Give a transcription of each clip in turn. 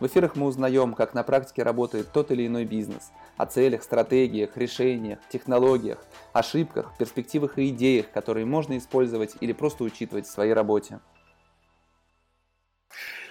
в эфирах мы узнаем, как на практике работает тот или иной бизнес, о целях, стратегиях, решениях, технологиях, ошибках, перспективах и идеях, которые можно использовать или просто учитывать в своей работе.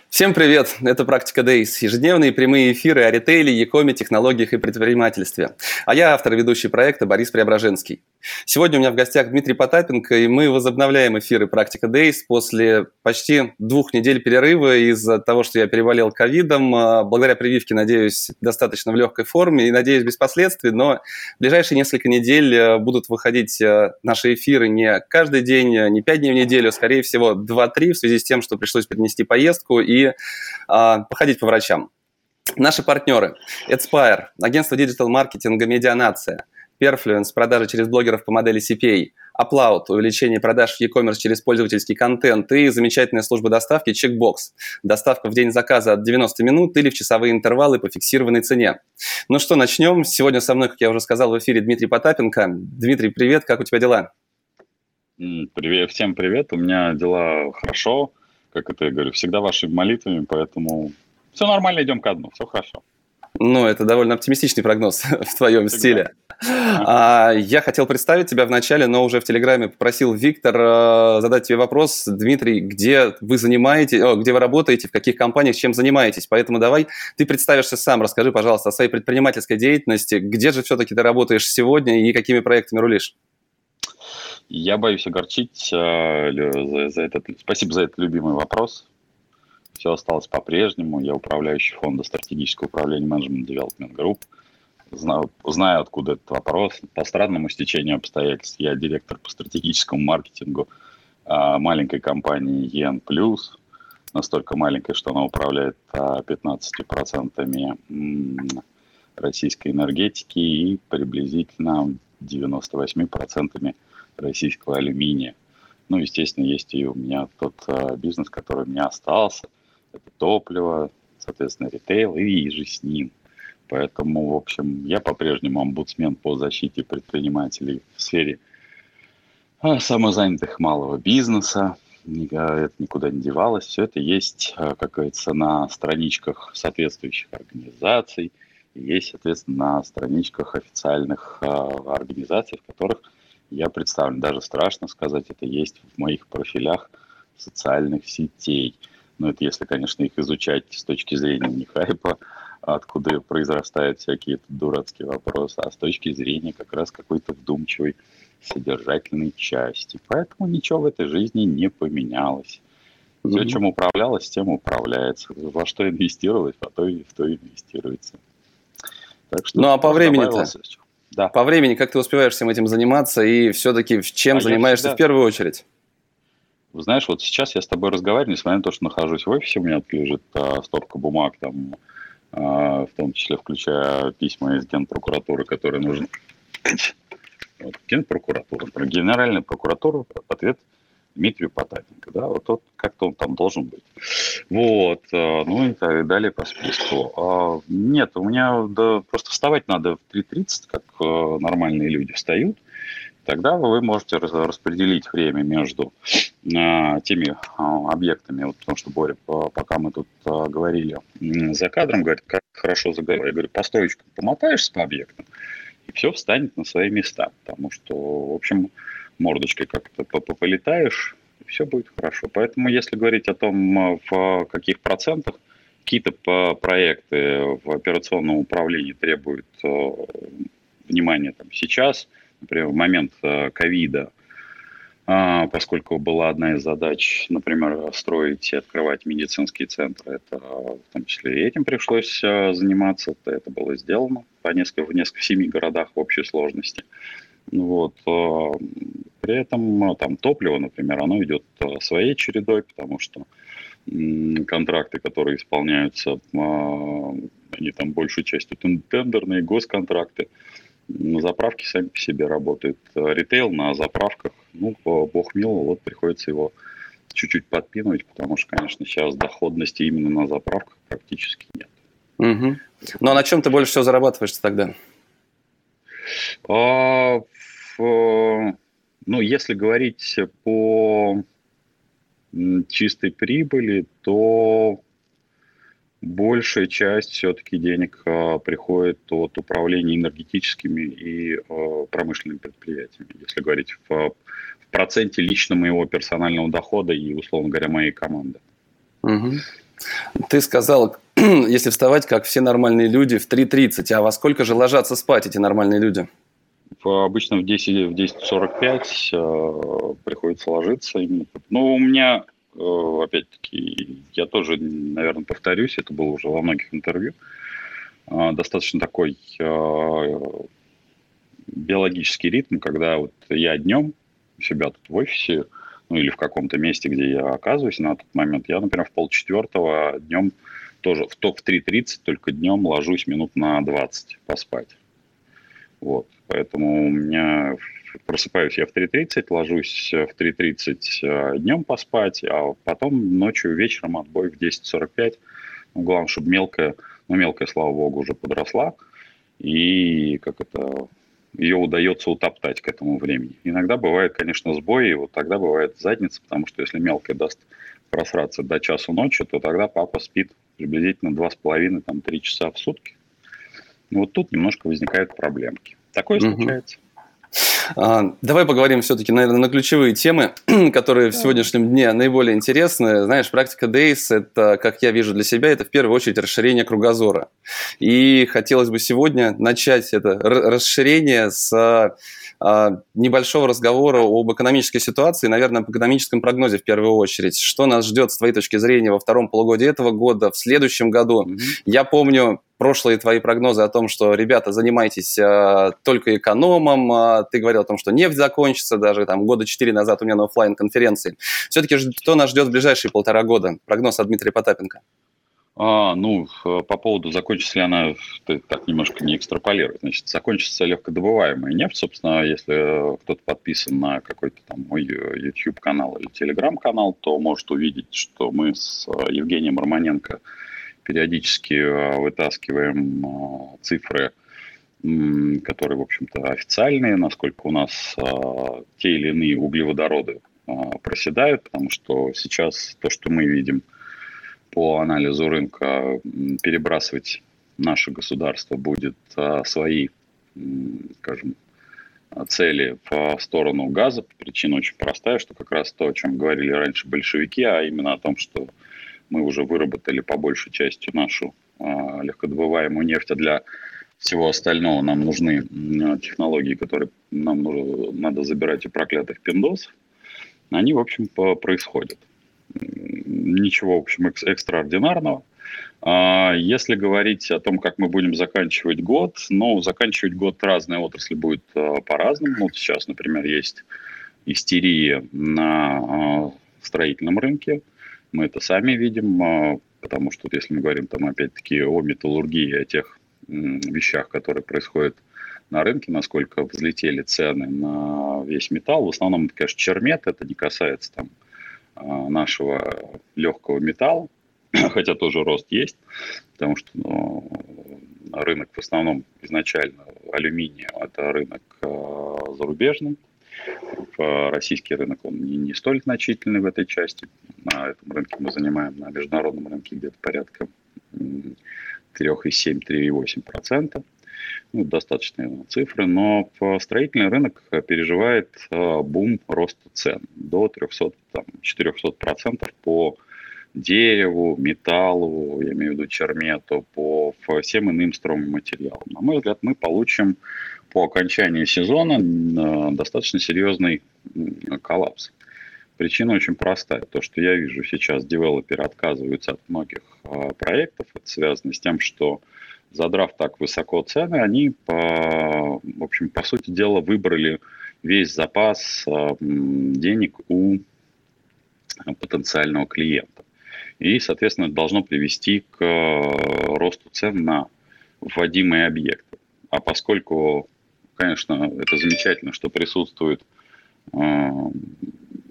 Всем привет! Это «Практика Days» – ежедневные прямые эфиры о ритейле, якоме, технологиях и предпринимательстве. А я автор и ведущий проекта Борис Преображенский. Сегодня у меня в гостях Дмитрий Потапенко, и мы возобновляем эфиры «Практика Days» после почти двух недель перерыва из-за того, что я переболел ковидом. А, благодаря прививке, надеюсь, достаточно в легкой форме и, надеюсь, без последствий, но в ближайшие несколько недель а, будут выходить а, наши эфиры не каждый день, не пять дней в неделю, скорее всего, два-три в связи с тем, что пришлось перенести поездку и а, походить по врачам. Наши партнеры. Adspire, агентство диджитал-маркетинга «Медианация», Perfluence, продажи через блогеров по модели CPA, Upload, увеличение продаж в e-commerce через пользовательский контент и замечательная служба доставки Checkbox, доставка в день заказа от 90 минут или в часовые интервалы по фиксированной цене. Ну что, начнем. Сегодня со мной, как я уже сказал, в эфире Дмитрий Потапенко. Дмитрий, привет, как у тебя дела? Привет, всем привет, у меня дела хорошо как это я говорю, всегда вашими молитвами, поэтому все нормально, идем ко дну, все хорошо. Ну, это довольно оптимистичный прогноз в твоем Всегда. стиле. А, я хотел представить тебя вначале, но уже в Телеграме попросил Виктор э, задать тебе вопрос. Дмитрий, где вы занимаетесь, о, где вы работаете, в каких компаниях, чем занимаетесь? Поэтому давай ты представишься сам, расскажи, пожалуйста, о своей предпринимательской деятельности. Где же все-таки ты работаешь сегодня и какими проектами рулишь? Я боюсь огорчить э, за, за этот. Спасибо за этот любимый вопрос. Все осталось по-прежнему. Я управляющий фонда стратегического управления менеджмент Development Group. Знаю, знаю, откуда этот вопрос. По странному стечению обстоятельств я директор по стратегическому маркетингу э, маленькой компании EN+, настолько маленькой, что она управляет 15% а, российской энергетики и приблизительно 98% российского алюминия. Ну, естественно, есть и у меня тот э, бизнес, который у меня остался. Это топливо, соответственно, ритейл и же с ним. Поэтому, в общем, я по-прежнему омбудсмен по защите предпринимателей в сфере э, самозанятых малого бизнеса. Это никуда не девалось. Все это есть, э, как говорится, на страничках соответствующих организаций. Есть, соответственно, на страничках официальных э, организаций, в которых я представлен. Даже страшно сказать, это есть в моих профилях социальных сетей. Но это если, конечно, их изучать с точки зрения не хайпа, откуда произрастают всякие дурацкие вопросы, а с точки зрения как раз какой-то вдумчивой содержательной части. Поэтому ничего в этой жизни не поменялось. Все, чем управлялось, тем управляется. Во что инвестировалось, во то и в то инвестируется. Так что ну а по времени-то? Да. По времени, как ты успеваешь всем этим заниматься и все-таки чем а занимаешься всегда... в первую очередь? Знаешь, вот сейчас я с тобой разговариваю, несмотря на то, что нахожусь в офисе, у меня лежит а, стопка бумаг, там, а, в том числе включая письма из Генпрокуратуры, которые нужны. Вот, Генпрокуратура, Генеральная прокуратура, ответ Дмитрию Потапенко, да, вот тот, как-то он там должен быть. Вот, э, ну и так далее по списку. А, нет, у меня да, просто вставать надо в 3.30, как э, нормальные люди встают. Тогда вы можете распределить время между теми а, объектами, вот потому что Боря, пока мы тут а, говорили за кадром, говорит, как хорошо заговорил. Я говорю, по стоечкам помотаешься по объектам, и все встанет на свои места, потому что, в общем, мордочкой как-то полетаешь, и все будет хорошо. Поэтому если говорить о том, э, в каких процентах какие-то проекты в операционном управлении требуют э, внимания там, сейчас, например, в момент э, ковида, поскольку была одна из задач, например, строить и открывать медицинские центры, это в том числе и этим пришлось заниматься, это было сделано по несколько, в несколько семи городах в общей сложности. Вот. А, при этом а, там топливо, например, оно идет а, своей чередой, потому что контракты, которые исполняются, они там большей частью тендерные, госконтракты. На заправке сами по себе работают. Ритейл на заправках, ну, бог мил, вот приходится его чуть-чуть подпинывать, потому что, конечно, сейчас доходности именно на заправках практически нет. Угу. Ну а на чем ты больше всего зарабатываешь тогда? А, в, ну, если говорить по чистой прибыли, то большая часть все-таки денег а, приходит от управления энергетическими и а, промышленными предприятиями. Если говорить в, в проценте лично моего персонального дохода и, условно говоря, моей команды. Угу. Ты сказал, если вставать, как все нормальные люди, в 3.30, а во сколько же ложатся спать эти нормальные люди? Обычно в 10, в 10.45 э, приходится ложиться. Ну, у меня, э, опять-таки, я тоже, наверное, повторюсь, это было уже во многих интервью, э, достаточно такой э, биологический ритм, когда вот я днем у себя тут в офисе, ну или в каком-то месте, где я оказываюсь на тот момент, я, например, в полчетвертого днем тоже в топ в 3.30, только днем ложусь минут на 20 поспать. Вот, поэтому у меня просыпаюсь я в 3.30, ложусь в 3.30 э, днем поспать, а потом ночью, вечером отбой в 10.45. Ну, главное, чтобы мелкая, ну, мелкая, слава богу, уже подросла, и как это, ее удается утоптать к этому времени. Иногда бывает, конечно, сбои, и вот тогда бывает задница, потому что если мелкая даст просраться до часу ночи, то тогда папа спит приблизительно 2,5-3 часа в сутки. Ну, вот тут немножко возникают проблемки. Такое угу. случается. А, давай поговорим все-таки, наверное, на ключевые темы, которые в сегодняшнем дне наиболее интересны. Знаешь, практика Days – это, как я вижу для себя, это в первую очередь расширение кругозора. И хотелось бы сегодня начать это расширение с а, небольшого разговора об экономической ситуации, наверное, об экономическом прогнозе в первую очередь. Что нас ждет с твоей точки зрения во втором полугодии этого года, в следующем году? Mm-hmm. Я помню прошлые твои прогнозы о том, что, ребята, занимайтесь а, только экономом, а, ты говорил о том, что нефть закончится, даже там года четыре назад у меня на офлайн конференции Все-таки что нас ждет в ближайшие полтора года? Прогноз от Дмитрия Потапенко. А, ну, по поводу, закончится ли она, так немножко не экстраполирует. Значит, закончится легкодобываемая нефть. Собственно, если кто-то подписан на какой-то там мой YouTube-канал или Telegram-канал, то может увидеть, что мы с э, Евгением Романенко периодически э, вытаскиваем э, цифры, которые, в общем-то, официальные, насколько у нас те или иные углеводороды проседают, потому что сейчас то, что мы видим – по анализу рынка перебрасывать наше государство будет а, свои, скажем, цели в сторону газа. Причина очень простая, что как раз то, о чем говорили раньше большевики, а именно о том, что мы уже выработали по большей части нашу а, легкодобываемую нефть, а для всего остального нам нужны технологии, которые нам нужно, надо забирать у проклятых пиндосов, они, в общем, происходят ничего, в общем, экстраординарного. А, если говорить о том, как мы будем заканчивать год, ну, заканчивать год разные отрасли будет а, по-разному. Вот сейчас, например, есть истерия на а, строительном рынке. Мы это сами видим, потому что если мы говорим там опять-таки о металлургии, о тех вещах, которые происходят на рынке, насколько взлетели цены на весь металл. В основном это, конечно, чермет, это не касается там а, нашего легкого металла, хотя тоже рост есть, потому что ну, рынок в основном изначально алюминия – это рынок э, зарубежный. Российский рынок он не, не столь значительный в этой части. На этом рынке мы занимаем на международном рынке где-то порядка 3,7-3,8% ну, достаточные цифры, но строительный рынок переживает а, бум роста цен до 300, там, 400% по дереву, металлу, я имею в виду чермету, по всем иным стройматериалам. На мой взгляд, мы получим по окончании сезона а, достаточно серьезный коллапс. Причина очень простая. То, что я вижу сейчас, девелоперы отказываются от многих а, проектов. Это связано с тем, что задрав так высоко цены, они, по, в общем, по сути дела, выбрали весь запас а, денег у потенциального клиента. И, соответственно, это должно привести к а, росту цен на вводимые объекты. А поскольку конечно, это замечательно, что присутствует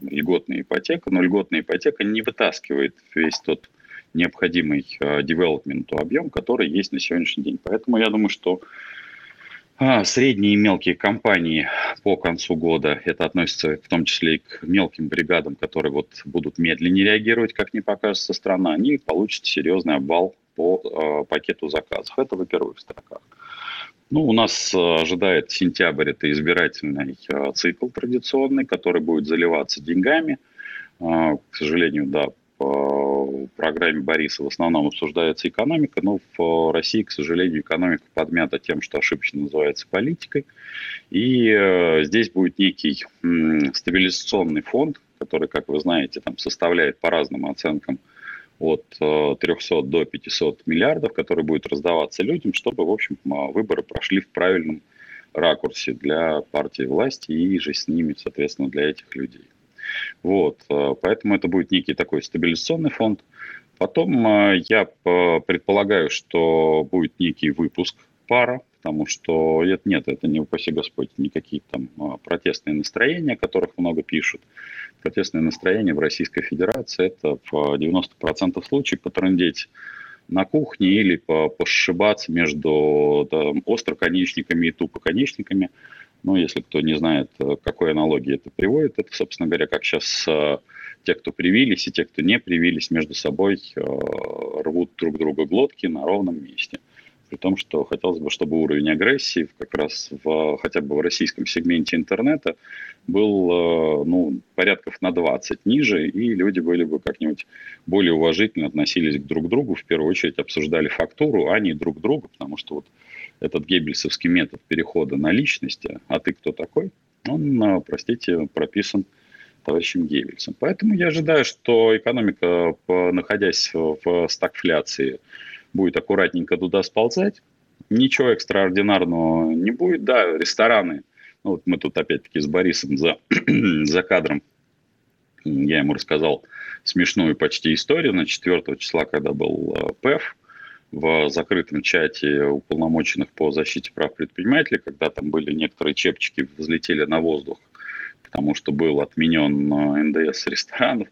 льготная ипотека, но льготная ипотека не вытаскивает весь тот необходимый девелопменту объем, который есть на сегодняшний день. Поэтому я думаю, что а, средние и мелкие компании по концу года, это относится в том числе и к мелким бригадам, которые вот будут медленнее реагировать, как не покажется страна, они получат серьезный обвал по э, пакету заказов. Это во первых строках. Ну, у нас ожидает сентябрь, это избирательный э, цикл традиционный, который будет заливаться деньгами. Э, к сожалению, да, по программе Бориса в основном обсуждается экономика, но в России, к сожалению, экономика подмята тем, что ошибочно называется политикой. И э, здесь будет некий стабилизационный фонд, который, как вы знаете, там составляет по разным оценкам от 300 э, до 500 миллиардов, который будет раздаваться людям, чтобы, в общем, выборы прошли в правильном ракурсе для партии власти и же с ними, соответственно, для этих людей. Вот, э, поэтому это будет некий такой стабилизационный фонд. Потом э, я предполагаю, что будет некий выпуск пара, потому что нет, нет, это не упаси Господь, никакие там э, протестные настроения, о которых много пишут. Протестные настроения в Российской Федерации это в 90% случаев потрындеть на кухне или пошибаться между там, остроконечниками и тупоконечниками – ну, если кто не знает, э, какой аналогии это приводит, это, собственно говоря, как сейчас э, те, кто привились, и те, кто не привились, между собой э, рвут друг друга глотки на ровном месте. При том, что хотелось бы, чтобы уровень агрессии как раз в, хотя бы в российском сегменте интернета был ну, порядков на 20 ниже, и люди были бы как-нибудь более уважительно относились к друг другу, в первую очередь обсуждали фактуру, а не друг друга, потому что вот этот геббельсовский метод перехода на личности, а ты кто такой, он, а, простите, прописан товарищем Геббельсом. Поэтому я ожидаю, что экономика, находясь в стагфляции, будет аккуратненько туда сползать. Ничего экстраординарного не будет. Да, рестораны. Ну, вот мы тут опять-таки с Борисом за, за кадром. Я ему рассказал смешную почти историю на 4 числа, когда был а, ПЭФ в закрытом чате уполномоченных по защите прав предпринимателей, когда там были некоторые чепчики, взлетели на воздух, потому что был отменен э, НДС ресторанов.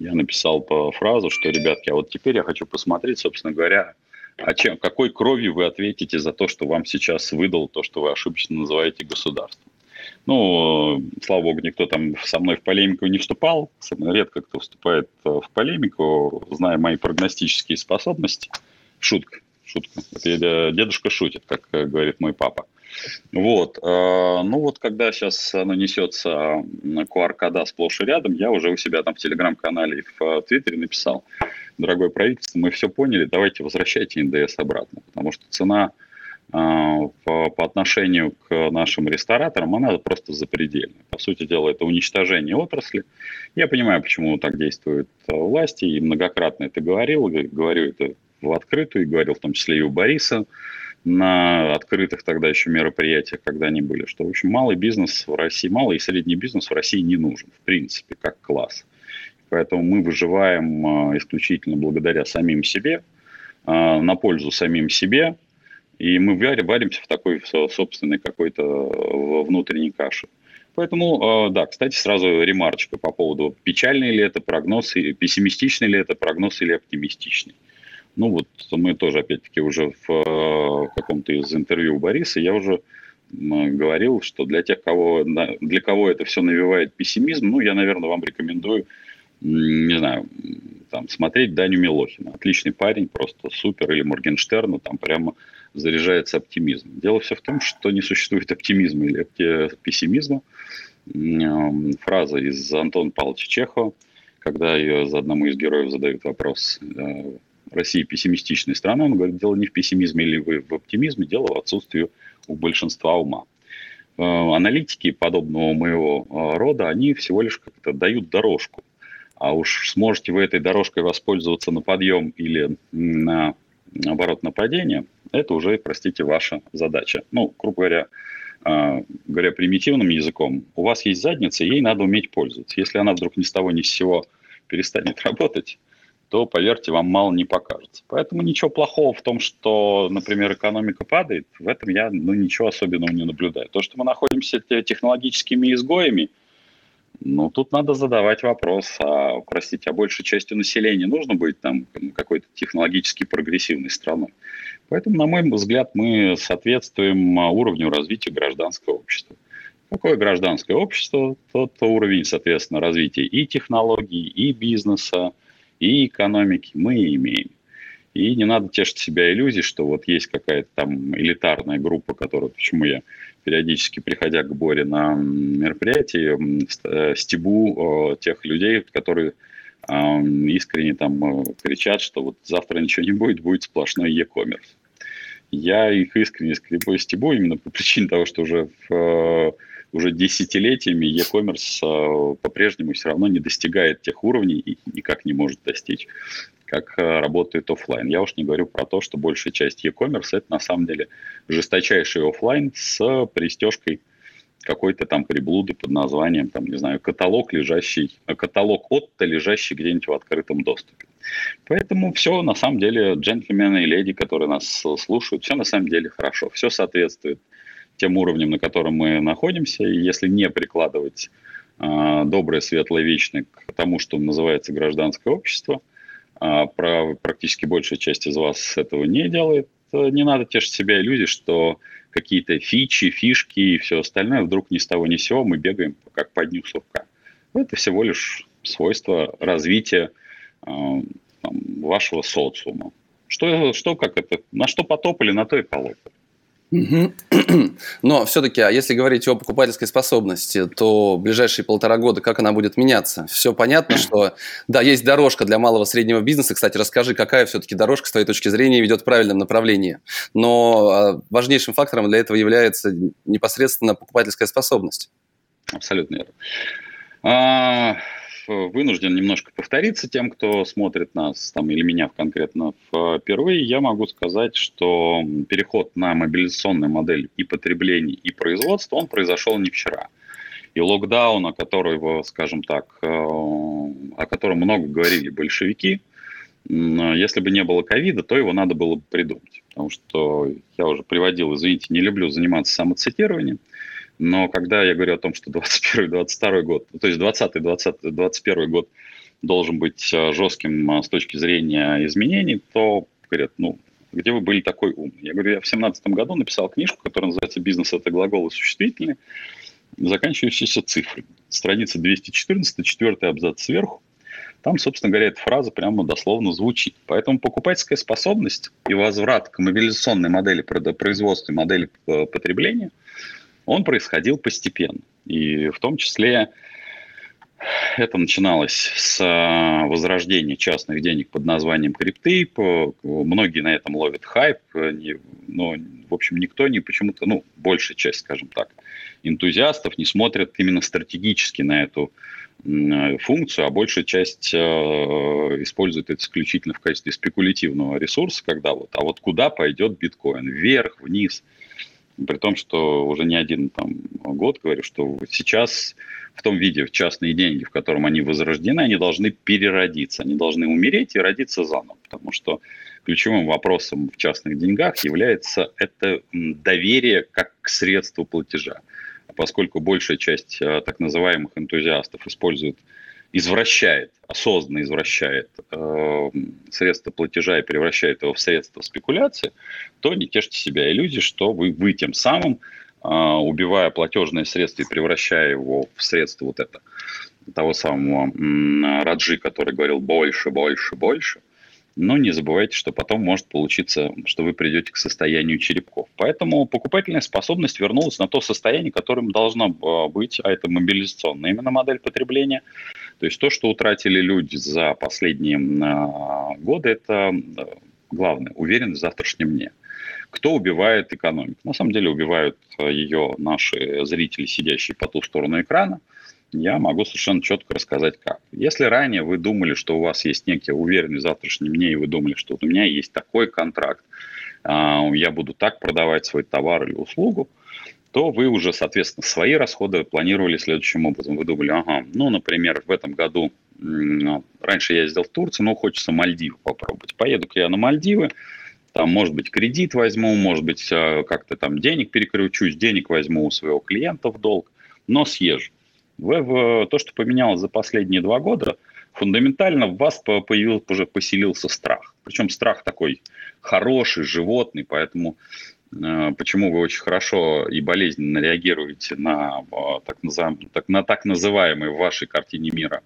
Я написал по фразу, что, ребятки, а вот теперь я хочу посмотреть, собственно говоря, а чем, какой кровью вы ответите за то, что вам сейчас выдал то, что вы ошибочно называете государством. Ну, слава богу, никто там со мной в полемику не вступал. Редко кто вступает э, в полемику, зная мои прогностические способности – Шутка, шутка. Это дедушка шутит, как э, говорит мой папа. Вот. Э, ну вот, когда сейчас нанесется QR-кода сплошь и рядом, я уже у себя там в Телеграм-канале и в э, Твиттере написал, дорогое правительство, мы все поняли, давайте возвращайте НДС обратно, потому что цена по, по отношению к нашим рестораторам, она просто запредельная. По сути дела, это уничтожение отрасли. Я понимаю, почему так действуют власти, и многократно это говорил, говорю это в открытую, и говорил в том числе и у Бориса на открытых тогда еще мероприятиях, когда они были, что, в общем, малый бизнес в России, малый и средний бизнес в России не нужен, в принципе, как класс. Поэтому мы выживаем а, исключительно благодаря самим себе, а, на пользу самим себе, и мы варимся в такой собственной какой-то внутренней каше. Поэтому, а, да, кстати, сразу ремарочка по поводу, печальный ли это прогноз, пессимистичный ли это прогноз или оптимистичный. Ну вот мы тоже, опять-таки, уже в э, каком-то из интервью у Бориса я уже говорил, что для тех, кого, для кого это все навевает пессимизм, ну, я, наверное, вам рекомендую, не знаю, там, смотреть Даню Милохина. Отличный парень, просто супер, или Моргенштерна, там прямо заряжается оптимизм. Дело все в том, что не существует оптимизма или пессимизма. Фраза из Антона Павловича Чехова, когда ее за одному из героев задают вопрос, э, Россия пессимистичная страна, он говорит, дело не в пессимизме или в оптимизме, дело в отсутствии у большинства ума. Э, аналитики подобного моего э, рода, они всего лишь как-то дают дорожку. А уж сможете вы этой дорожкой воспользоваться на подъем или на, наоборот, на падение, это уже, простите, ваша задача. Ну, грубо говоря, э, говоря примитивным языком, у вас есть задница, ей надо уметь пользоваться. Если она вдруг ни с того ни с сего перестанет работать, то, поверьте, вам мало не покажется. Поэтому ничего плохого в том, что, например, экономика падает, в этом я ну, ничего особенного не наблюдаю. То, что мы находимся технологическими изгоями, ну, тут надо задавать вопрос, а, простите, а большей частью населения нужно быть там какой-то технологически прогрессивной страной. Поэтому, на мой взгляд, мы соответствуем уровню развития гражданского общества. Какое гражданское общество, тот уровень, соответственно, развития и технологий, и бизнеса, и экономики мы имеем. И не надо тешить себя иллюзией, что вот есть какая-то там элитарная группа, которая, почему я периодически, приходя к Боре на мероприятие, э, стебу э, тех людей, которые искренне там э, кричат, что вот завтра ничего не будет, будет сплошной e-commerce. Я их искренне скребу стебу именно по причине того, что уже в уже десятилетиями e-commerce а, по-прежнему все равно не достигает тех уровней и никак не может достичь, как а, работает офлайн. Я уж не говорю про то, что большая часть e-commerce это на самом деле жесточайший офлайн с пристежкой какой-то там приблуды под названием, там, не знаю, каталог, лежащий, каталог отто, лежащий где-нибудь в открытом доступе. Поэтому все, на самом деле, джентльмены и леди, которые нас слушают, все на самом деле хорошо, все соответствует тем уровнем, на котором мы находимся, и если не прикладывать э, доброе, светлое, вечное к тому, что называется гражданское общество, э, про, практически большая часть из вас этого не делает, не надо тешить себя иллюзией, что какие-то фичи, фишки и все остальное вдруг ни с того ни с сего мы бегаем как по дню сурка. Это всего лишь свойство развития э, там, вашего социума. Что, что, как это, на что потопали, на то и полопали. Но все-таки, а если говорить о покупательской способности, то ближайшие полтора года как она будет меняться? Все понятно, что да, есть дорожка для малого среднего бизнеса. Кстати, расскажи, какая все-таки дорожка с твоей точки зрения ведет в правильном направлении. Но а, важнейшим фактором для этого является непосредственно покупательская способность. Абсолютно. Вынужден немножко повториться тем, кто смотрит нас, там, или меня конкретно впервые, я могу сказать, что переход на мобилизационную модель и потребления, и производства, он произошел не вчера. И локдаун, о котором, скажем так, э, о котором много говорили большевики, если бы не было ковида, то его надо было бы придумать. Потому что я уже приводил, извините, не люблю заниматься самоцитированием, но когда я говорю о том, что 21-22 год, то есть 20-21 год должен быть э, жестким э, с точки зрения изменений, то говорят, ну, где вы были такой умный? Я говорю, я в 2017 году написал книжку, которая называется «Бизнес – это глаголы существительные», заканчивающиеся цифрами. Страница 214, четвертый абзац сверху. Там, собственно говоря, эта фраза прямо дословно звучит. Поэтому покупательская способность и возврат к мобилизационной модели производства и модели э, потребления – он происходил постепенно. И в том числе это начиналось с а, возрождения частных денег под названием крипты. Многие на этом ловят хайп, но, в общем, никто не почему-то, ну, большая часть, скажем так, энтузиастов не смотрят именно стратегически на эту функцию, а большая часть э, использует это исключительно в качестве спекулятивного ресурса, когда вот, а вот куда пойдет биткоин, вверх, вниз – при том, что уже не один там, год говорю, что сейчас в том виде в частные деньги, в котором они возрождены, они должны переродиться, они должны умереть и родиться заново, потому что ключевым вопросом в частных деньгах является это доверие как к средству платежа. Поскольку большая часть э, так называемых энтузиастов использует извращает, осознанно извращает э, средства платежа и превращает его в средства спекуляции, то не тешьте себя. Иллюзией, что вы, вы тем самым, э, убивая платежное средство и превращая его в средство вот это, того самого э, Раджи, который говорил больше, больше, больше, но не забывайте, что потом может получиться, что вы придете к состоянию черепков. Поэтому покупательная способность вернулась на то состояние, которым должна э, быть, а это мобилизационная именно модель потребления – то есть то, что утратили люди за последние а, годы, это главное, уверенность в завтрашнем дне. Кто убивает экономику? На самом деле убивают э, ее наши зрители, сидящие по ту сторону экрана. Я могу совершенно четко рассказать, как. Если ранее вы думали, что у вас есть некий уверенность в завтрашнем дне, и вы думали, что вот у меня есть такой контракт, а, я буду так продавать свой товар или услугу, то вы уже, соответственно, свои расходы планировали следующим образом. Вы думали, ага, ну, например, в этом году, раньше я ездил в Турцию, но хочется Мальдивы попробовать. Поеду-ка я на Мальдивы, там, может быть, кредит возьму, может быть, э, как-то там денег перекручусь, денег возьму у своего клиента в долг, но съезжу. В, в, то, что поменялось за последние два года, фундаментально в вас появился, уже поселился страх. Причем страх такой хороший, животный, поэтому э, почему вы очень хорошо и болезненно реагируете на э, так, называемый, так, на так называемые в вашей картине мира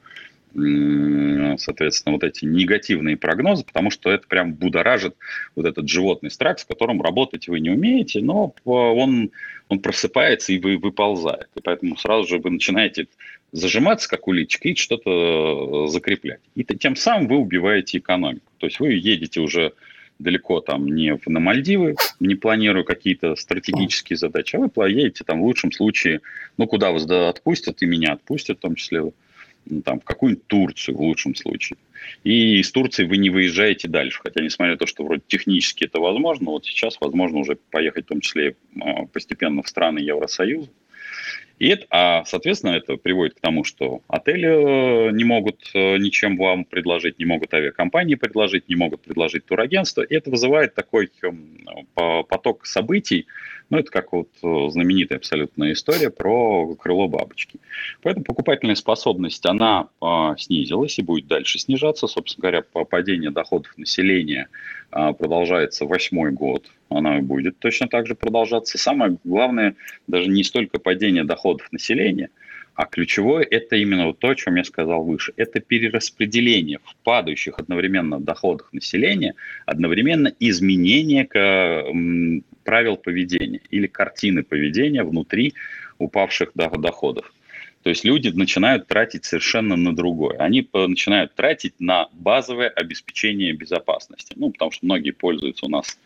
соответственно, вот эти негативные прогнозы, потому что это прям будоражит вот этот животный страх, с которым работать вы не умеете, но он, он просыпается и вы выползает. И поэтому сразу же вы начинаете зажиматься, как уличка, и что-то э, закреплять. И тем самым вы убиваете экономику. То есть вы едете уже далеко там не на Мальдивы, не планируя какие-то стратегические задачи, а вы едете там в лучшем случае, ну, куда вас да, отпустят, и меня отпустят в том числе, ну, там, в какую-нибудь Турцию в лучшем случае. И из Турции вы не выезжаете дальше. Хотя, несмотря на то, что вроде технически это возможно, вот сейчас возможно уже поехать в том числе а, постепенно в страны Евросоюза. И это, а, соответственно, это приводит к тому, что отели э, не могут э, ничем вам предложить, не могут авиакомпании предложить, не могут предложить турагентство. И это вызывает такой эм, поток событий, ну, это как вот э, знаменитая абсолютная история про крыло бабочки. Поэтому покупательная способность, она а, снизилась и будет дальше снижаться. Собственно говоря, по падению доходов населения а, продолжается восьмой год. Она будет точно так же продолжаться. Самое главное, даже не столько падение доходов населения, а ключевое – это именно то, о чем я сказал выше. Это перераспределение в падающих одновременно доходах населения, одновременно изменение правил поведения или картины поведения внутри упавших доходов. То есть люди начинают тратить совершенно на другое. Они начинают тратить на базовое обеспечение безопасности. Ну, потому что многие пользуются у нас,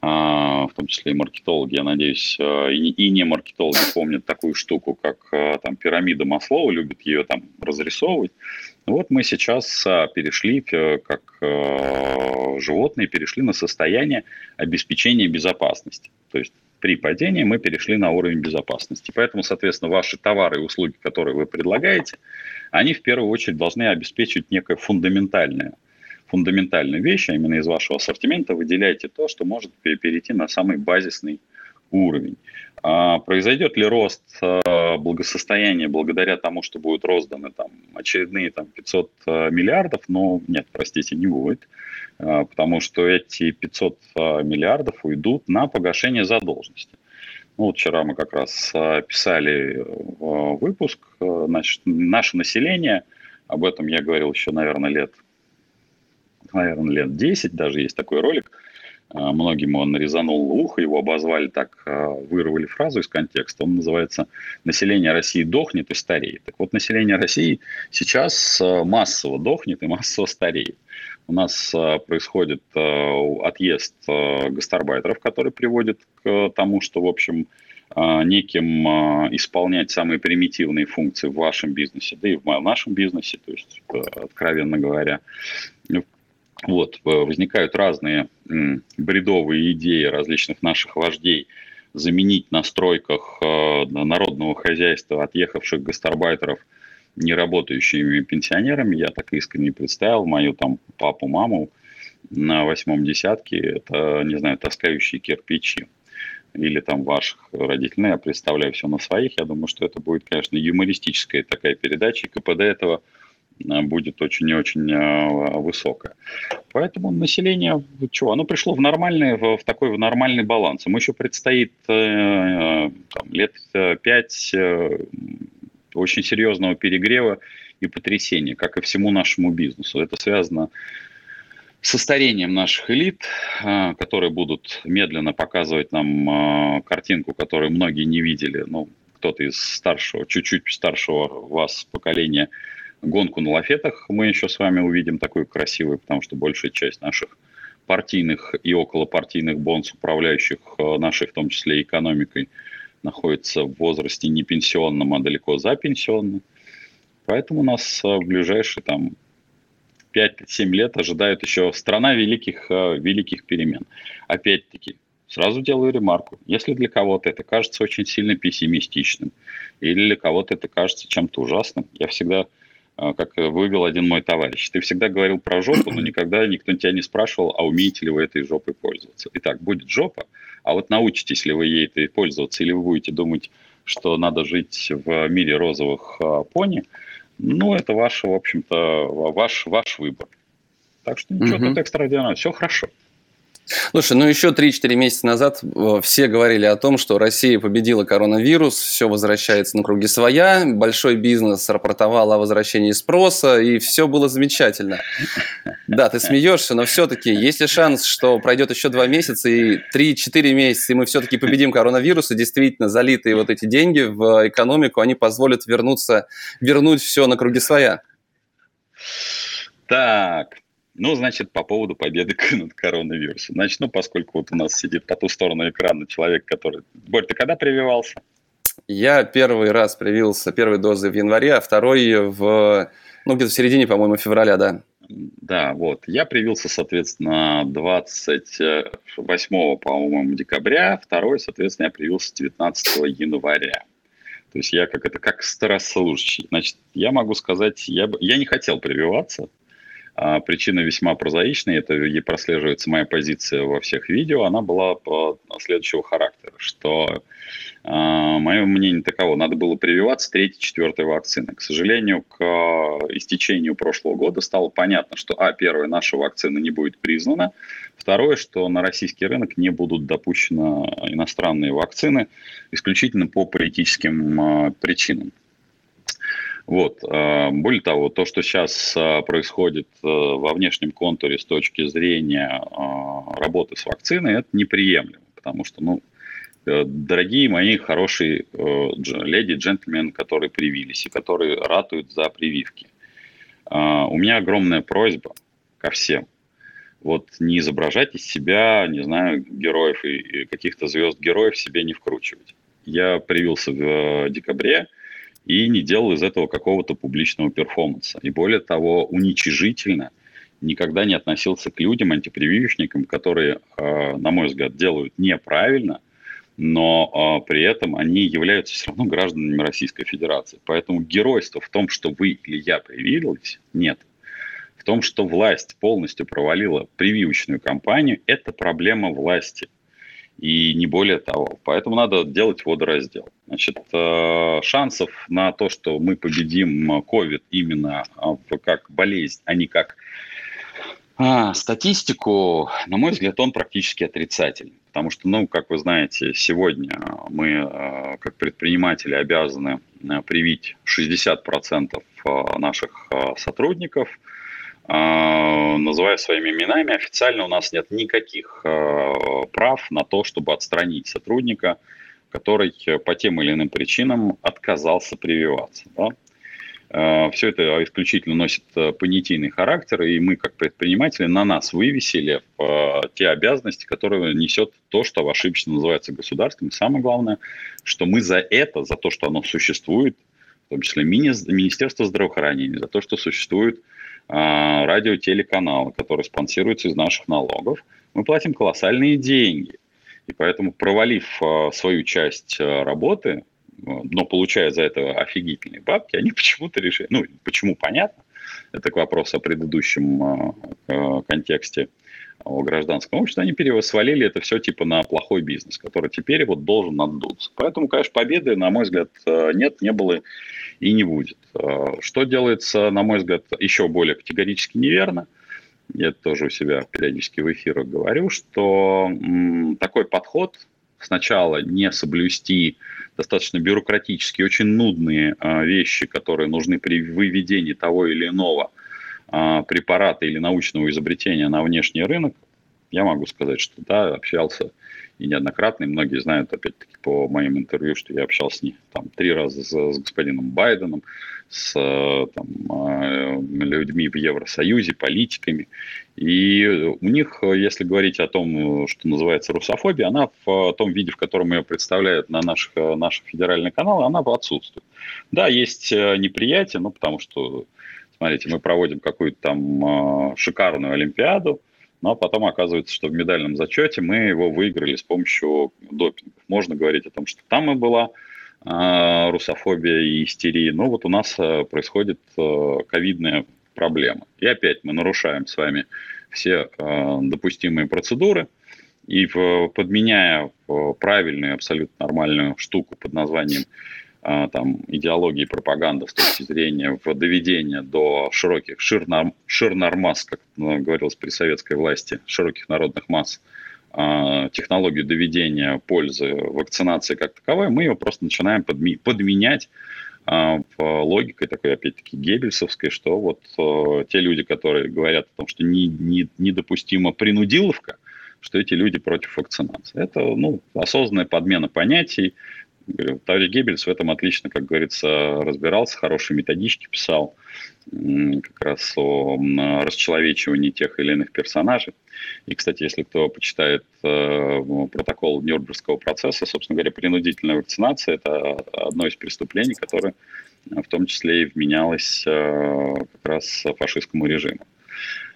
в том числе и маркетологи, я надеюсь, а, и не маркетологи помнят такую штуку, как а, там пирамида Маслоу, любят ее там разрисовывать. Вот мы сейчас перешли, как животные, перешли на состояние обеспечения безопасности. То есть при падении мы перешли на уровень безопасности. Поэтому, соответственно, ваши товары и услуги, которые вы предлагаете, они в первую очередь должны обеспечивать некое фундаментальное фундаментальную вещь, а именно из вашего ассортимента выделяйте то, что может перейти на самый базисный уровень. А произойдет ли рост а, благосостояния благодаря тому, что будут розданы там, очередные там, 500 а, миллиардов? Ну, нет, простите, не будет, а, потому что эти 500 миллиардов уйдут на погашение задолженности. Ну, вот вчера мы как раз писали выпуск. Значит, наше население, об этом я говорил еще, наверное, лет, наверное, лет 10, даже есть такой ролик – а, многим он резанул ухо, его обозвали так, а, вырвали фразу из контекста. Он называется «Население России дохнет и стареет». Так вот, население России сейчас а, массово дохнет и массово стареет. У нас происходит отъезд гастарбайтеров, который приводит к тому, что, в общем, неким исполнять самые примитивные функции в вашем бизнесе, да и в нашем бизнесе, то есть, откровенно говоря, вот, э, возникают разные бредовые идеи различных наших вождей заменить на стройках э, народного хозяйства отъехавших гастарбайтеров неработающими пенсионерами. Я так искренне представил мою там папу, маму на восьмом десятке. Это, не знаю, таскающие кирпичи или там ваших родителей. Ну, я представляю все на своих. Я думаю, что это будет, конечно, юмористическая такая передача. И КПД этого – будет очень и очень э, высокая. Поэтому население, чего, оно пришло в нормальный, в, такой в нормальный баланс. Ему еще предстоит э, там, лет пять очень серьезного перегрева и потрясения, как и всему нашему бизнесу. Это связано со старением наших элит, которые будут медленно показывать нам картинку, которую многие не видели. Ну, кто-то из старшего, чуть-чуть старшего вас поколения – гонку на лафетах мы еще с вами увидим такую красивую, потому что большая часть наших партийных и околопартийных бонс, управляющих э, нашей, в том числе, экономикой, находится в возрасте не пенсионном, а далеко за пенсионным. Поэтому нас э, в ближайшие там 5-7 лет ожидает еще страна великих, э, великих перемен. Опять-таки, сразу делаю ремарку. Если для кого-то это кажется очень сильно пессимистичным, или для кого-то это кажется чем-то ужасным, я всегда, как вывел один мой товарищ, ты всегда говорил про жопу, но никогда никто тебя не спрашивал, а умеете ли вы этой жопой пользоваться. Итак, будет жопа, а вот научитесь ли вы ей этой пользоваться, или вы будете думать, что надо жить в мире розовых а, пони, ну, это ваш, в общем-то, ваш, ваш выбор. Так что ничего угу. тут экстраординарного, все хорошо. Слушай, ну еще 3-4 месяца назад э, все говорили о том, что Россия победила коронавирус, все возвращается на круги своя, большой бизнес рапортовал о возвращении спроса, и все было замечательно. Да, ты смеешься, но все-таки есть ли шанс, что пройдет еще 2 месяца и 3-4 месяца, и мы все-таки победим коронавирус, и действительно залитые вот эти деньги в экономику, они позволят вернуться, вернуть все на круги своя? Так, ну, значит, по поводу победы над коронавирусом. Начну, поскольку вот у нас сидит по ту сторону экрана человек, который... Борь, ты когда прививался? Я первый раз привился первой дозой в январе, а второй в, ну, где-то в середине, по-моему, февраля, да. Да, вот. Я привился, соответственно, 28, по-моему, декабря, второй, соответственно, я привился 19 января. То есть я как это, как старослужащий. Значит, я могу сказать, я, я не хотел прививаться, причина весьма прозаичная, это и прослеживается моя позиция во всех видео, она была следующего характера, что э, мое мнение таково, надо было прививаться третьей, четвертой вакцины. К сожалению, к истечению прошлого года стало понятно, что, а, первое, наша вакцина не будет признана, второе, что на российский рынок не будут допущены иностранные вакцины исключительно по политическим э, причинам. Вот. А, более того, то, что сейчас а, происходит а, во внешнем контуре с точки зрения работы с вакциной, это неприемлемо, потому что, ну, э, дорогие мои хорошие э, леди, джентльмены, которые привились и которые ратуют за прививки, у меня огромная просьба ко всем. Вот не изображать из себя, не знаю, героев и каких-то звезд героев себе не вкручивать. Я привился в э, декабре, и не делал из этого какого-то публичного перформанса. И более того, уничижительно никогда не относился к людям, антипрививочникам, которые, э, на мой взгляд, делают неправильно, но э, при этом они являются все равно гражданами Российской Федерации. Поэтому геройства в том, что вы или я привились, нет. В том, что власть полностью провалила прививочную кампанию, это проблема власти – и не более того. Поэтому надо делать водораздел. Значит, э, шансов на то, что мы победим COVID именно а, как болезнь, а не как а, статистику, на мой взгляд, он практически отрицательный. Потому что, ну, как вы знаете, сегодня мы, э, как предприниматели, обязаны э, привить 60% наших сотрудников – а, называю своими именами, официально у нас нет никаких а, прав на то, чтобы отстранить сотрудника, который по тем или иным причинам отказался прививаться. Да? А, Все это исключительно носит понятийный характер, и мы, как предприниматели, на нас вывесили те обязанности, которые несет то, что ошибочно называется государством. И самое главное, что мы за это, за то, что оно существует, в том числе Министерство здравоохранения, за то, что существует а, радиотелеканалы, которые спонсируются из наших налогов, мы платим колоссальные деньги. И поэтому, провалив а, свою часть а, работы, но получая за это офигительные бабки, они почему-то решили, ну, почему понятно, это к вопросу о предыдущем контексте о гражданском обществе, они пересвалили это все типа на плохой бизнес, который теперь вот должен надуться. Поэтому, конечно, победы, на мой взгляд, нет, не было и не будет. А, что делается, на мой взгляд, еще более категорически неверно, я тоже у себя периодически в эфирах говорю, что такой подход сначала не соблюсти достаточно бюрократические, очень нудные а, вещи, которые нужны при выведении того или иного препарата или научного изобретения на внешний рынок, я могу сказать, что да, общался и неоднократно, и многие знают, опять-таки, по моим интервью, что я общался с ним там три раза с, с господином Байденом, с там, э, людьми в Евросоюзе, политиками. И у них, если говорить о том, что называется русофобия, она в том виде, в котором ее представляют на наших, наших федеральных каналах, она отсутствует. Да, есть э, неприятие, ну, потому что, смотрите, мы проводим какую-то там э, шикарную Олимпиаду, но потом оказывается, что в медальном зачете мы его выиграли с помощью допинга. Можно говорить о том, что там и была э, русофобия и истерия, но вот у нас э, происходит ковидная проблема. И опять мы нарушаем с вами все допустимые процедуры, и подменяя правильную, абсолютно нормальную штуку под названием там, идеологии и пропаганда с точки зрения в доведения до широких, ширнор, ширнормасс, как говорилось при советской власти, широких народных масс, э, технологию доведения пользы вакцинации как таковой, мы ее просто начинаем подми, подменять э, логикой такой, опять-таки, геббельсовской, что вот э, те люди, которые говорят о том, что не, не, недопустима принудиловка, что эти люди против вакцинации. Это ну, осознанная подмена понятий. Товарищ Геббельс в этом отлично, как говорится, разбирался, хорошие методички писал как раз о расчеловечивании тех или иных персонажей. И, кстати, если кто почитает э, протокол Нюрнбергского процесса, собственно говоря, принудительная вакцинация – это одно из преступлений, которое в том числе и вменялось э, как раз фашистскому режиму.